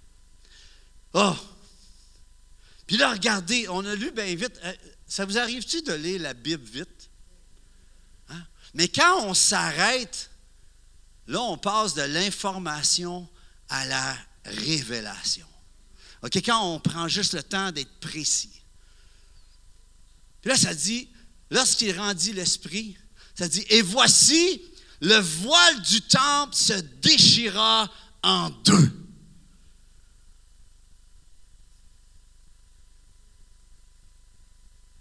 Oh! Puis là, regardez, on a lu bien vite. Euh, ça vous arrive-tu de lire la Bible vite? Hein? Mais quand on s'arrête, là, on passe de l'information à la révélation. OK, quand on prend juste le temps d'être précis. Puis là, ça dit, lorsqu'il rendit l'esprit, ça dit, et voici, le voile du temple se déchira en deux.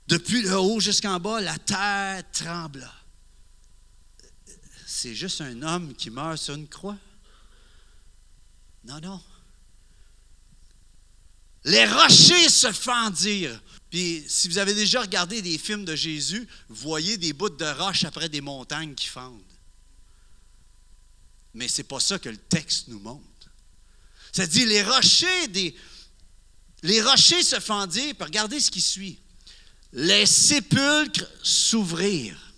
Depuis le haut jusqu'en bas, la terre trembla. C'est juste un homme qui meurt sur une croix? Non, non. Les rochers se fendirent. Puis, si vous avez déjà regardé des films de Jésus, vous voyez des bouts de roches après des montagnes qui fendent. Mais ce n'est pas ça que le texte nous montre. Ça dit les rochers. Les rochers se fendirent, puis regardez ce qui suit. Les sépulcres s'ouvrirent.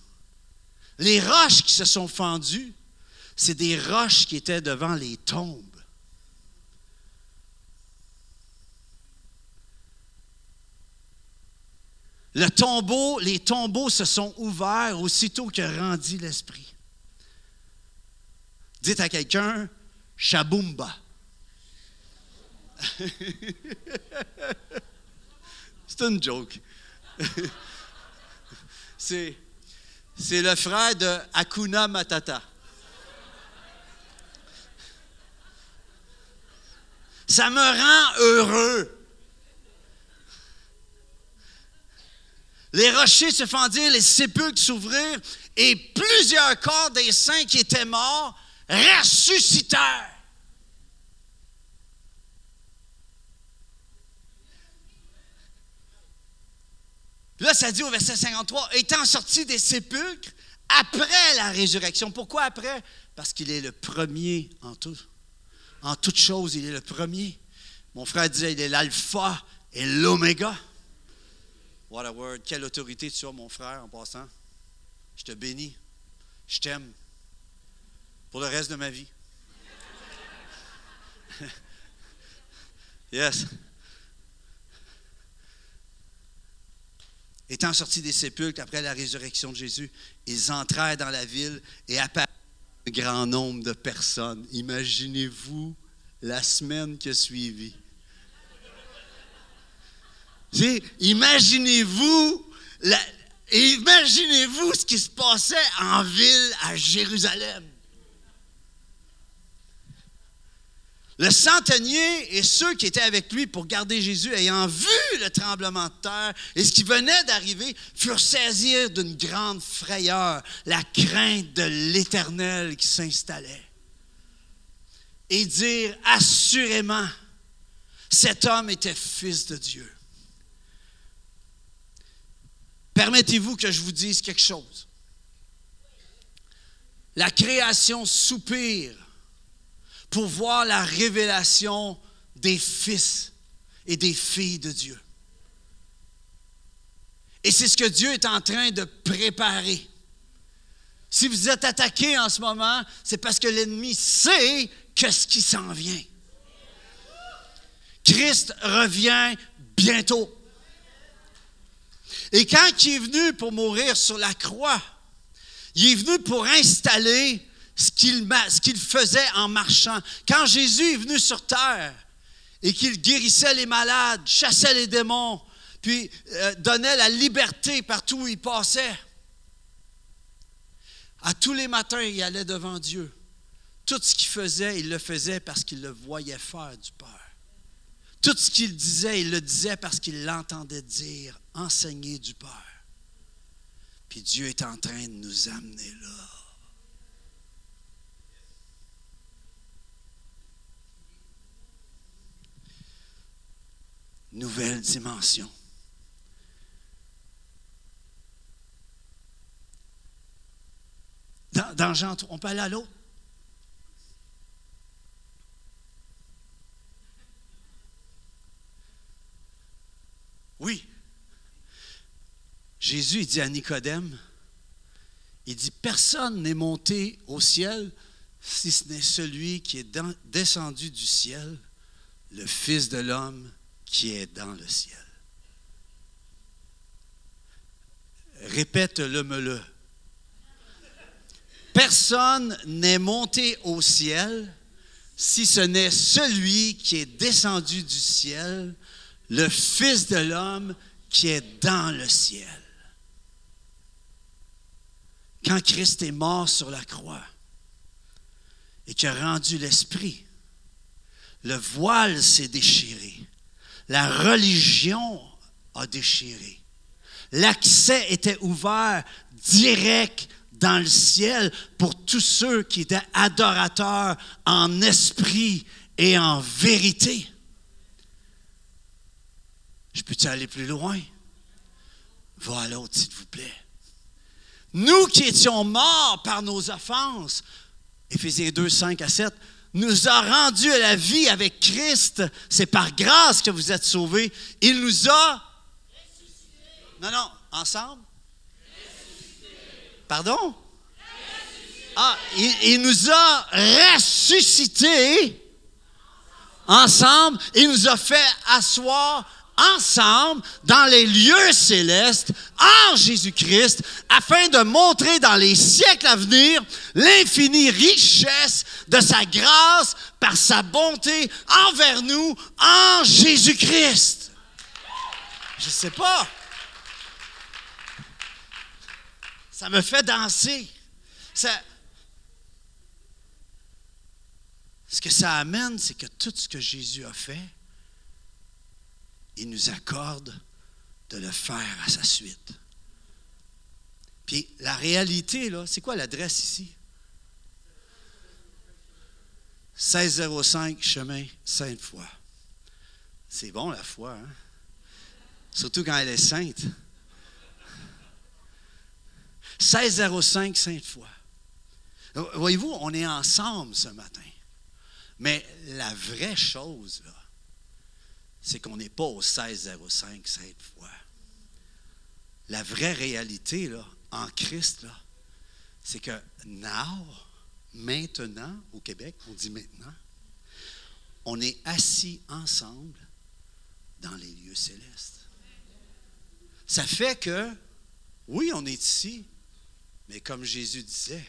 Les roches qui se sont fendues, c'est des roches qui étaient devant les tombes. Le tombeau, les tombeaux se sont ouverts aussitôt que rendit l'esprit. Dites à quelqu'un, Shaboomba. C'est une joke. c'est, le frère de Akuna Matata. Ça me rend heureux. Les rochers se fendirent, les sépulcres s'ouvrirent, et plusieurs corps des saints qui étaient morts ressuscitèrent. Là, ça dit au verset 53, étant sorti des sépulcres après la résurrection. Pourquoi après? Parce qu'il est le premier en tout. En toute chose, il est le premier. Mon frère disait, il est l'alpha et l'oméga. What a word. Quelle autorité tu as, mon frère, en passant. Je te bénis. Je t'aime. Pour le reste de ma vie. yes. Étant sortis des sépulcres après la résurrection de Jésus, ils entrèrent dans la ville et apparurent un grand nombre de personnes. Imaginez-vous la semaine qui a suivi. Imaginez-vous imaginez-vous ce qui se passait en ville à Jérusalem. Le centenier et ceux qui étaient avec lui pour garder Jésus, ayant vu le tremblement de terre et ce qui venait d'arriver, furent saisis d'une grande frayeur, la crainte de l'Éternel qui s'installait. Et dire assurément, cet homme était fils de Dieu. Permettez-vous que je vous dise quelque chose. La création soupire pour voir la révélation des fils et des filles de Dieu. Et c'est ce que Dieu est en train de préparer. Si vous êtes attaqué en ce moment, c'est parce que l'ennemi sait que ce qui s'en vient. Christ revient bientôt. Et quand il est venu pour mourir sur la croix, il est venu pour installer ce qu'il faisait en marchant. Quand Jésus est venu sur terre et qu'il guérissait les malades, chassait les démons, puis euh, donnait la liberté partout où il passait, à tous les matins, il allait devant Dieu. Tout ce qu'il faisait, il le faisait parce qu'il le voyait faire du Père. Tout ce qu'il disait, il le disait parce qu'il l'entendait dire, enseigner du Père. Puis Dieu est en train de nous amener là. Nouvelle dimension. Dans, dans Jean on peut aller à l'autre. Oui. Jésus, dit à Nicodème, il dit, personne n'est monté au ciel si ce n'est celui qui est descendu du ciel, le Fils de l'homme qui est dans le ciel. Répète-le-me-le. Personne n'est monté au ciel si ce n'est celui qui est descendu du ciel, le Fils de l'homme qui est dans le ciel. Quand Christ est mort sur la croix et qu'il a rendu l'esprit, le voile s'est déchiré. La religion a déchiré. L'accès était ouvert direct dans le ciel pour tous ceux qui étaient adorateurs en esprit et en vérité. Je peux-tu aller plus loin? Va à l'autre, s'il vous plaît. Nous qui étions morts par nos offenses, Éphésiens 2, 5 à 7, nous a rendus à la vie avec Christ. C'est par grâce que vous êtes sauvés. Il nous a... Non, non, ensemble? Pardon? Ah, il, il, nous a ressuscités ensemble. Il nous a fait asseoir ensemble dans les lieux célestes en Jésus-Christ afin de montrer dans les siècles à venir l'infinie richesse de sa grâce par sa bonté envers nous en Jésus-Christ. Je ne sais pas. Ça me fait danser. Ça, ce que ça amène, c'est que tout ce que Jésus a fait, il nous accorde de le faire à sa suite. Puis la réalité, c'est quoi l'adresse ici? 1605 chemin Sainte-Foy. C'est bon la foi, hein? Surtout quand elle est sainte. 1605 Sainte-Foy. Voyez-vous, on est ensemble ce matin. Mais la vraie chose, c'est qu'on n'est pas au 1605 cette fois. La vraie réalité, en Christ, c'est que now, maintenant, au Québec, on dit maintenant, on est assis ensemble dans les lieux célestes. Ça fait que, oui, on est ici, mais comme Jésus disait,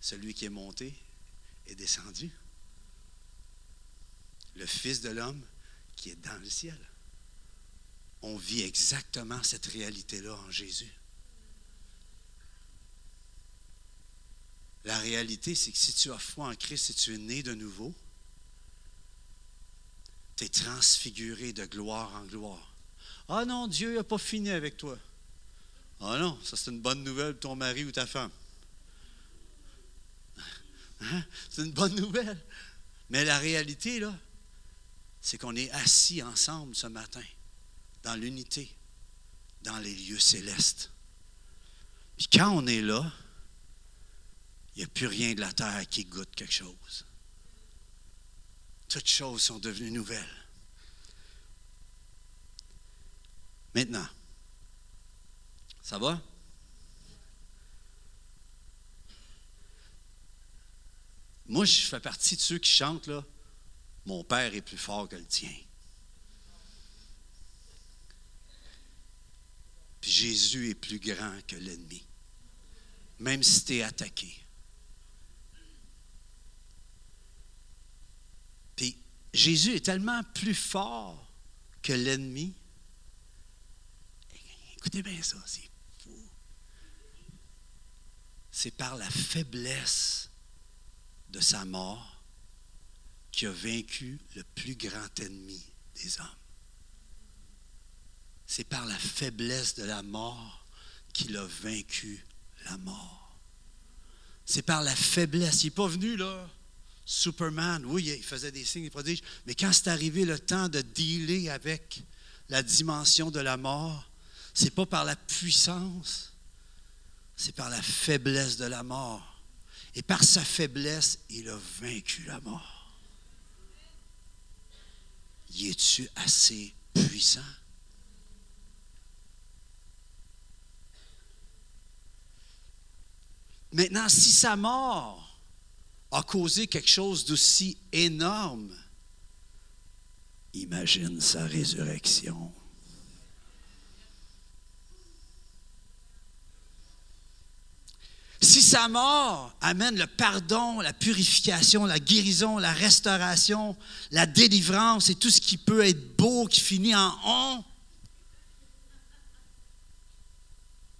celui qui est monté est descendu le Fils de l'homme qui est dans le ciel. On vit exactement cette réalité-là en Jésus. La réalité, c'est que si tu as foi en Christ et tu es né de nouveau, tu es transfiguré de gloire en gloire. Ah non, Dieu n'a pas fini avec toi. Ah non, ça c'est une bonne nouvelle pour ton mari ou ta femme. Hein? C'est une bonne nouvelle. Mais la réalité, là, c'est qu'on est assis ensemble ce matin, dans l'unité, dans les lieux célestes. Puis quand on est là, il n'y a plus rien de la terre qui goûte quelque chose. Toutes choses sont devenues nouvelles. Maintenant, ça va? Moi, je fais partie de ceux qui chantent, là. Mon Père est plus fort que le tien. Puis Jésus est plus grand que l'ennemi. même si tu es attaqué. Puis Jésus est tellement plus fort que l'ennemi. Écoutez bien ça, c'est fou. C'est par la faiblesse de sa mort qui a vaincu le plus grand ennemi des hommes. C'est par la faiblesse de la mort qu'il a vaincu la mort. C'est par la faiblesse. Il n'est pas venu là. Superman, oui, il faisait des signes et prodiges, mais quand c'est arrivé le temps de dealer avec la dimension de la mort, c'est pas par la puissance, c'est par la faiblesse de la mort. Et par sa faiblesse, il a vaincu la mort. Y es-tu assez puissant? Maintenant, si sa mort a causé quelque chose d'aussi énorme, imagine sa résurrection. Si sa mort amène le pardon, la purification, la guérison, la restauration, la délivrance et tout ce qui peut être beau qui finit en on,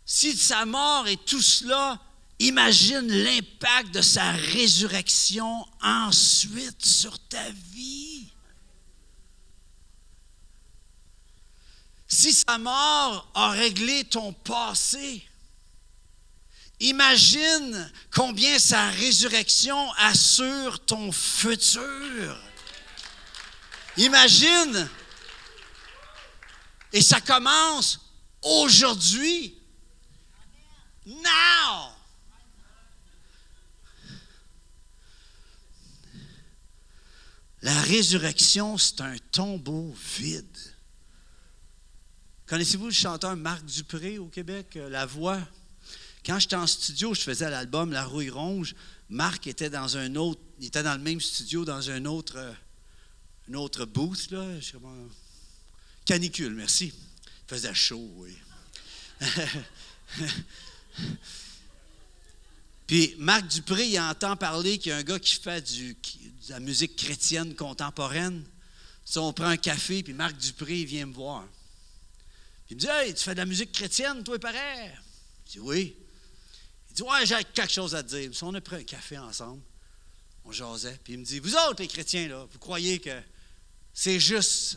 si sa mort et tout cela Imagine l'impact de sa résurrection ensuite sur ta vie. Si sa mort a réglé ton passé, imagine combien sa résurrection assure ton futur. Imagine. Et ça commence aujourd'hui. Now. La résurrection, c'est un tombeau vide. Connaissez-vous le chanteur Marc Dupré au Québec, euh, La Voix? Quand j'étais en studio, je faisais l'album La Rouille Ronge. Marc était dans un autre, il était dans le même studio, dans un autre, euh, autre booth. Canicule, merci. Il faisait chaud, oui. Puis Marc Dupré, il entend parler qu'il y a un gars qui fait de la musique chrétienne contemporaine. Si on prend un café, puis Marc Dupré vient me voir. il me dit Hey, tu fais de la musique chrétienne, toi, pareil Je dis Oui. Il dit Ouais, j'ai quelque chose à te dire. Si on a pris un café ensemble, on jasait. Puis il me dit Vous autres, les chrétiens, là, vous croyez que c'est juste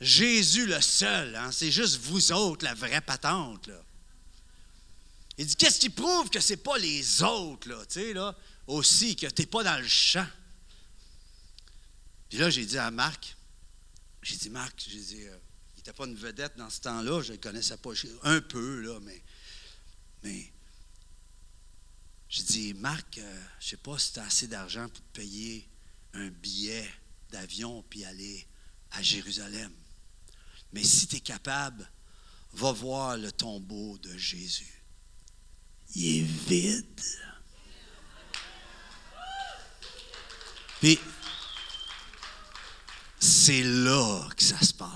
Jésus le seul, hein? c'est juste vous autres, la vraie patente. Là. Il dit Qu'est-ce qui prouve que ce n'est pas les autres, là, tu sais, là, aussi, que tu n'es pas dans le champ? Puis là, j'ai dit à Marc, j'ai dit, Marc, j'ai dit, euh, il n'était pas une vedette dans ce temps-là, je ne le connaissais pas, un peu, là, mais j'ai dit, Marc, euh, je ne sais pas si tu as assez d'argent pour te payer un billet d'avion puis aller à Jérusalem. Mais si tu es capable, va voir le tombeau de Jésus. Il est vide. Puis, c'est là que ça se passe.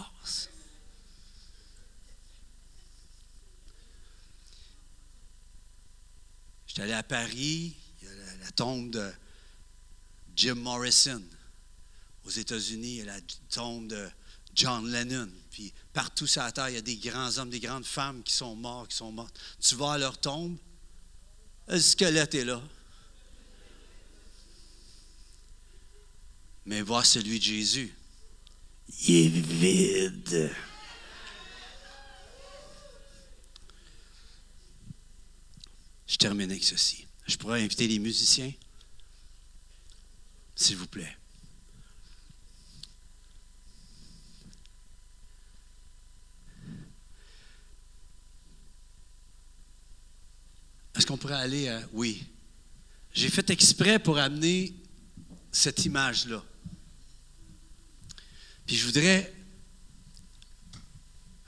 J'étais allé à Paris, il y a la, tombe de Jim Morrison. Aux États-Unis, il y a la tombe de John Lennon. Puis partout sur la terre, il y a des grands hommes, des grandes femmes qui sont morts, qui sont mortes. Tu vas à leur tombe, le squelette est là. Mais vois celui de Jésus il est vide. Je termine avec ceci. Je pourrais inviter les musiciens, s'il vous plaît. Est-ce qu'on pourrait aller à... Oui. J'ai fait exprès pour amener cette image-là. Puis je voudrais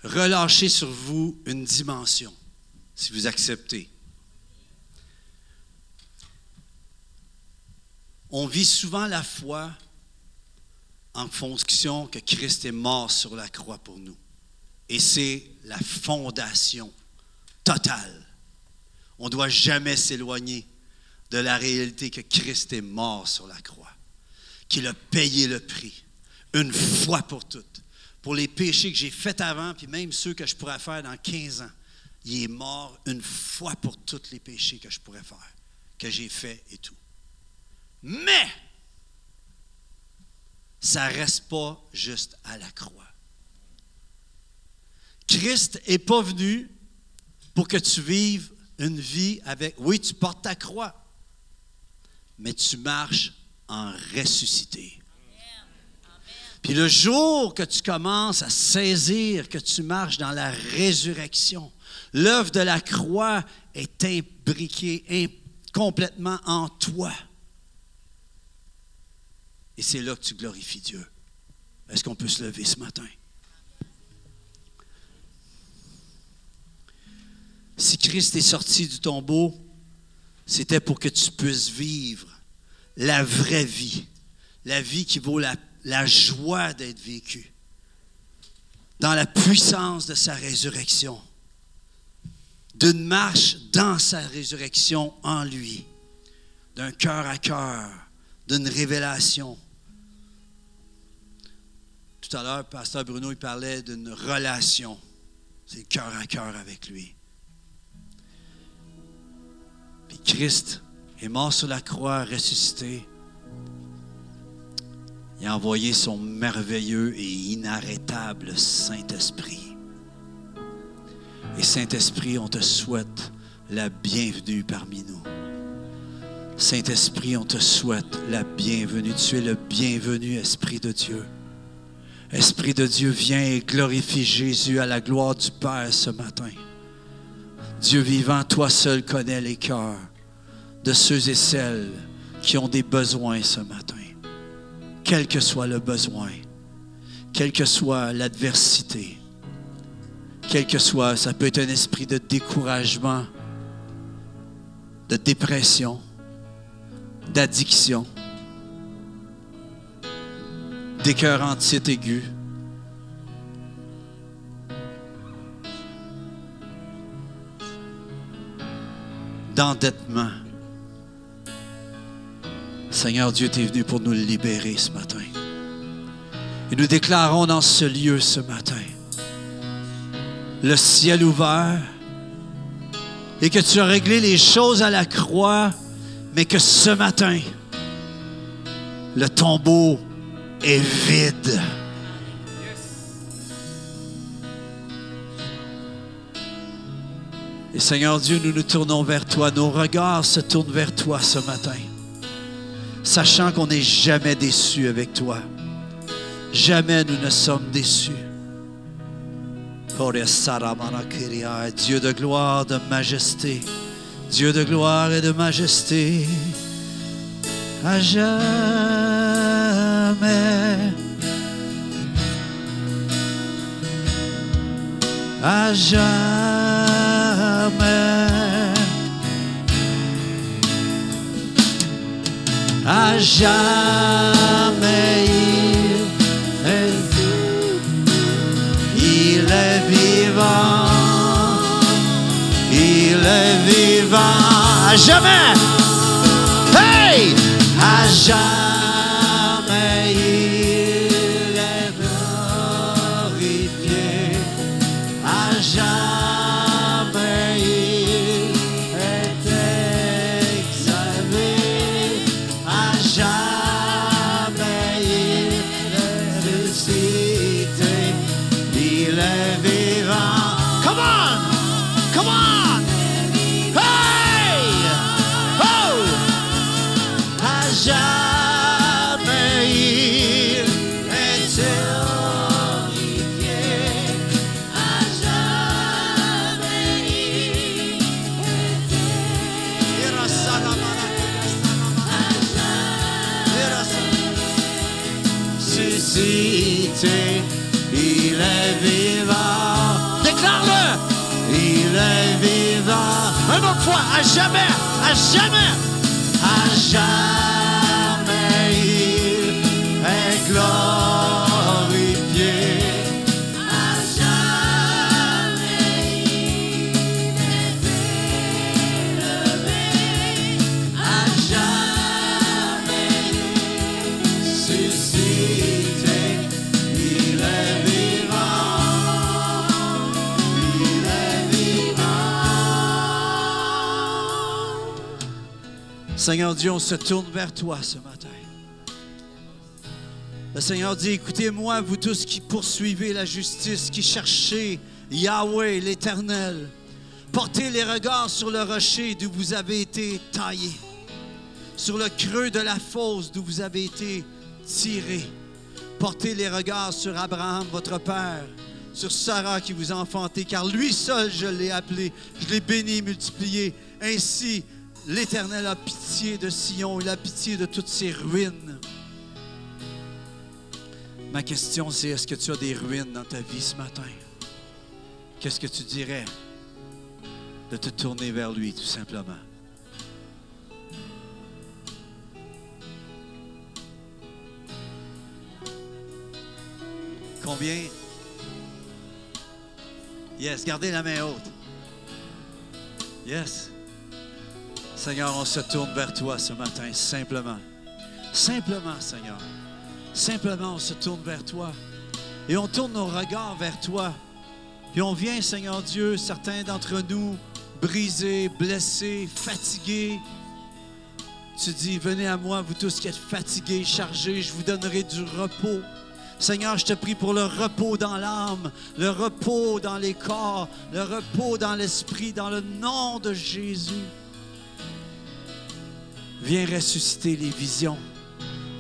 relâcher sur vous une dimension, si vous acceptez. On vit souvent la foi en fonction que Christ est mort sur la croix pour nous. Et c'est la fondation totale. on ne doit jamais s'éloigner de la réalité que Christ est mort sur la croix, qu'il a payé le prix, une fois pour toutes, pour les péchés que j'ai faits avant, puis même ceux que je pourrais faire dans 15 ans. Il est mort une fois pour tous les péchés que je pourrais faire, que j'ai fait et tout. Mais, ça ne reste pas juste à la croix. Christ n'est pas venu pour que tu vives une vie avec, oui, tu portes ta croix, mais tu marches en ressuscité. Puis le jour que tu commences à saisir que tu marches dans la résurrection, l'œuvre de la croix est imbriquée complètement en toi. Et c'est là que tu glorifies Dieu. Est-ce qu'on peut se lever ce matin? Si Christ est sorti du tombeau, c'était pour que tu puisses vivre la vraie vie, la vie qui vaut la, joie d'être vécue, dans la puissance de sa résurrection, d'une marche dans sa résurrection en lui, d'un cœur à cœur, d'une révélation. Tout à l'heure, Pasteur Bruno, il parlait d'une relation. C'est cœur à cœur avec lui. Puis Christ est mort sur la croix, ressuscité. Il a envoyé son merveilleux et inarrêtable Saint-Esprit. Et Saint-Esprit, on te souhaite la bienvenue parmi nous. Saint-Esprit, on te souhaite la bienvenue. Tu es le bienvenu, Esprit de Dieu. Esprit de Dieu, viens et glorifie Jésus à la gloire du Père ce matin. Dieu vivant, toi seul connais les cœurs de ceux et celles qui ont des besoins ce matin. Quel que soit le besoin, quelle que soit l'adversité, quel que soit, ça peut être un esprit de découragement, de dépression, d'addiction, d'écœurantite aiguë. d'endettement. Seigneur Dieu, tu es venu pour nous libérer ce matin. Et nous déclarons dans ce lieu ce matin le ciel ouvert et que tu as réglé les choses à la croix, mais que ce matin, le tombeau est vide. Et Seigneur Dieu, nous nous tournons vers toi, nos regards se tournent vers toi ce matin, sachant qu'on n'est jamais déçu avec toi. Jamais nous ne sommes déçus. Dieu de gloire, de majesté, Dieu de gloire et de majesté, à jamais. À jamais. À jamais. Il est vivant. Il est vivant. À jamais. Hey! À jamais. Il est vivant. Déclare-le! Il est vivant. Un autre fois, à jamais, à jamais, à jamais, Seigneur Dieu, on se tourne vers toi ce matin. Le Seigneur dit, écoutez-moi, vous tous qui poursuivez la justice, qui cherchez Yahweh, l'Éternel. Portez les regards sur le rocher d'où vous avez été taillé, sur le creux de la fosse d'où vous avez été tiré. Portez les regards sur Abraham, votre père, sur Sarah qui vous a enfanté, car lui seul je l'ai appelé, je l'ai béni, multiplié. Ainsi, l'Éternel a pitié de Sion, il a pitié de toutes ses ruines. Ma question, c'est est-ce que tu as des ruines dans ta vie ce matin? Qu'est-ce que tu dirais de te tourner vers lui, tout simplement? Combien? Yes, gardez la main haute. Yes. Seigneur, on se tourne vers toi ce matin, simplement. Simplement, Seigneur. Simplement, on se tourne vers toi. Et on tourne nos regards vers toi. Puis on vient, Seigneur Dieu, certains d'entre nous, brisés, blessés, fatigués. Tu dis, venez à moi, vous tous qui êtes fatigués, chargés, je vous donnerai du repos. Seigneur, je te prie pour le repos dans l'âme, le repos dans les corps, le repos dans l'esprit, dans le nom de Jésus. Viens ressusciter les visions.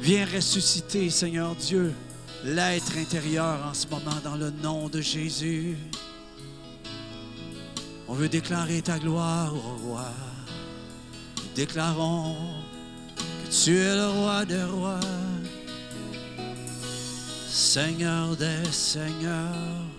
Viens ressusciter, Seigneur Dieu, l'être intérieur en ce moment dans le nom de Jésus. On veut déclarer ta gloire au roi. Nous déclarons que tu es le roi des rois, Seigneur des seigneurs.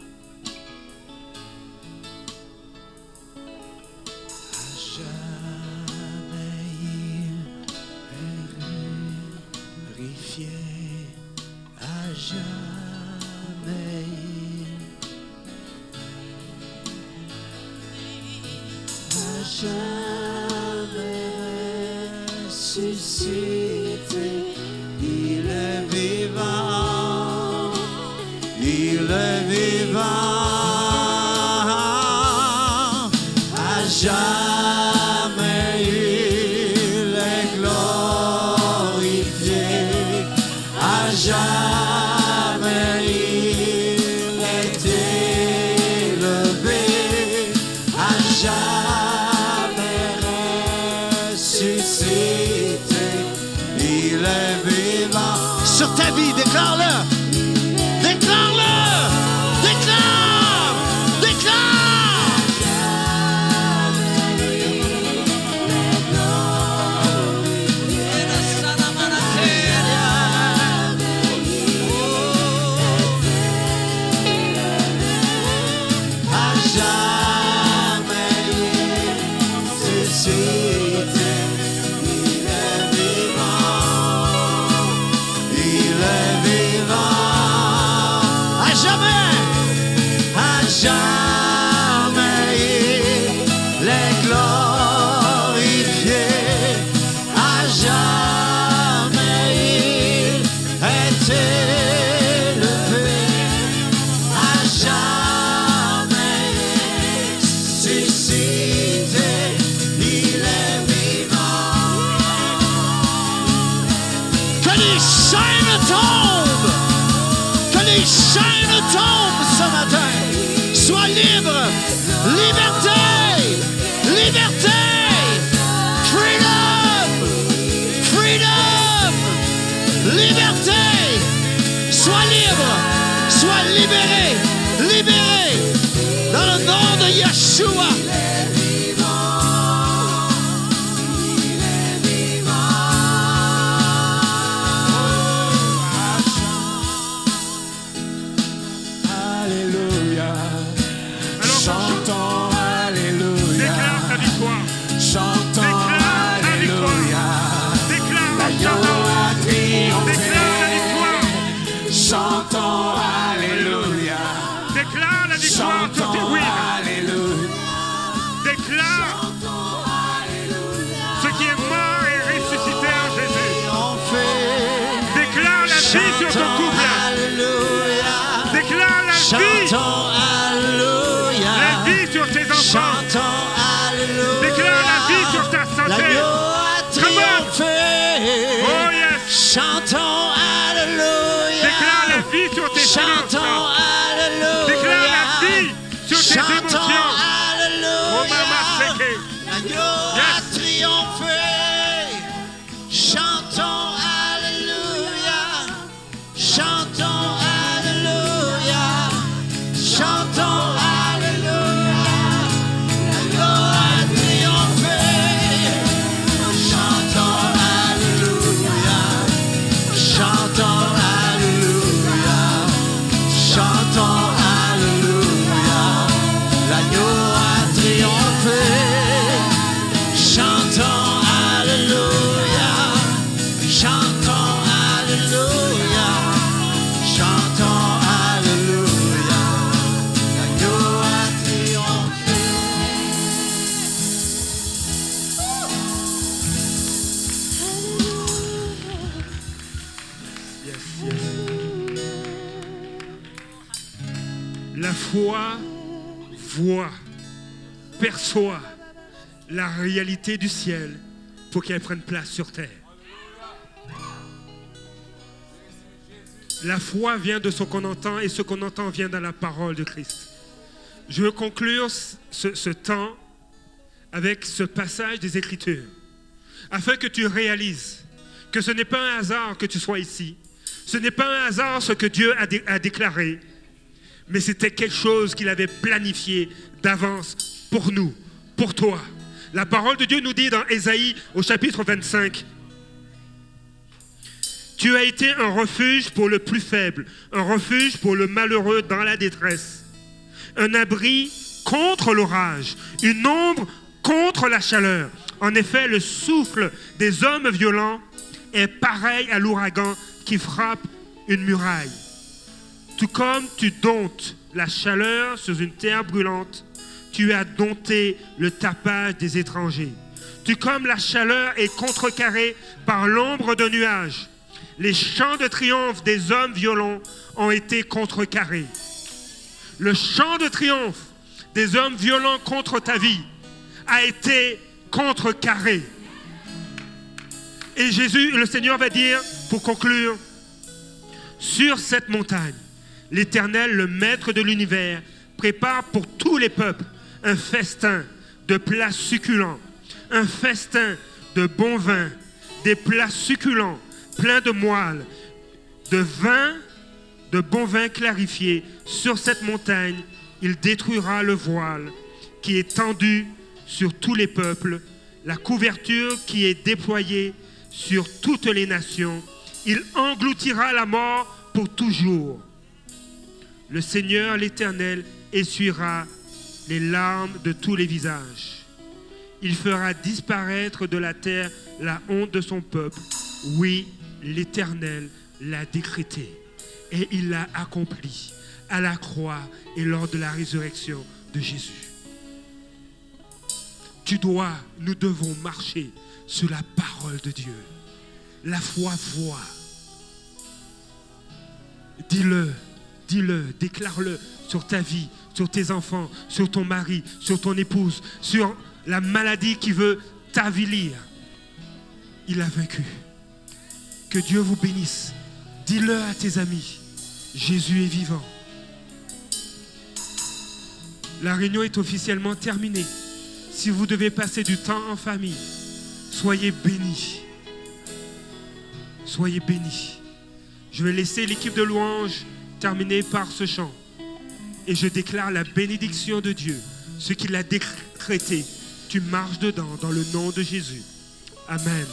Réalité du ciel pour qu'elle prenne place sur terre. La foi vient de ce qu'on entend et ce qu'on entend vient de la parole de Christ. Je veux conclure ce, temps avec ce passage des Écritures, afin que tu réalises que ce n'est pas un hasard que tu sois ici. Ce n'est pas un hasard ce que Dieu a déclaré, mais c'était quelque chose qu'il avait planifié d'avance pour nous, pour toi. La parole de Dieu nous dit dans Ésaïe au chapitre 25, Tu as été un refuge pour le plus faible, un refuge pour le malheureux dans la détresse, un abri contre l'orage, une ombre contre la chaleur. En effet, le souffle des hommes violents est pareil à l'ouragan qui frappe une muraille. Tout comme tu domptes la chaleur sur une terre brûlante, tu as dompté le tapage des étrangers. Tout comme la chaleur est contrecarrée par l'ombre de nuages, les chants de triomphe des hommes violents ont été contrecarrés. Le chant de triomphe des hommes violents contre ta vie a été contrecarré. Et Jésus, le Seigneur va dire, pour conclure, sur cette montagne, l'Éternel, le Maître de l'univers, prépare pour tous les peuples un festin de plats succulents, un festin de bon vin, des plats succulents, pleins de moelle, de vin, de bon vin clarifié. Sur cette montagne, il détruira le voile qui est tendu sur tous les peuples, la couverture qui est déployée sur toutes les nations. Il engloutira la mort pour toujours. Le Seigneur l'Éternel essuiera les larmes de tous les visages. Il fera disparaître de la terre la honte de son peuple. Oui, l'Éternel l'a décrété et il l'a accompli à la croix et lors de la résurrection de Jésus. Tu dois, nous devons marcher sur la parole de Dieu. La foi voit. Dis-le, dis-le, déclare-le sur ta vie, sur tes enfants, sur ton mari, sur ton épouse, sur la maladie qui veut t'avilir. Il a vaincu. Que Dieu vous bénisse. Dis-le à tes amis. Jésus est vivant. La réunion est officiellement terminée. Si vous devez passer du temps en famille, soyez bénis. Soyez bénis. Je vais laisser l'équipe de louanges terminer par ce chant. Et je déclare la bénédiction de Dieu, ce qu'il a décrété. Tu marches dedans dans le nom de Jésus. Amen.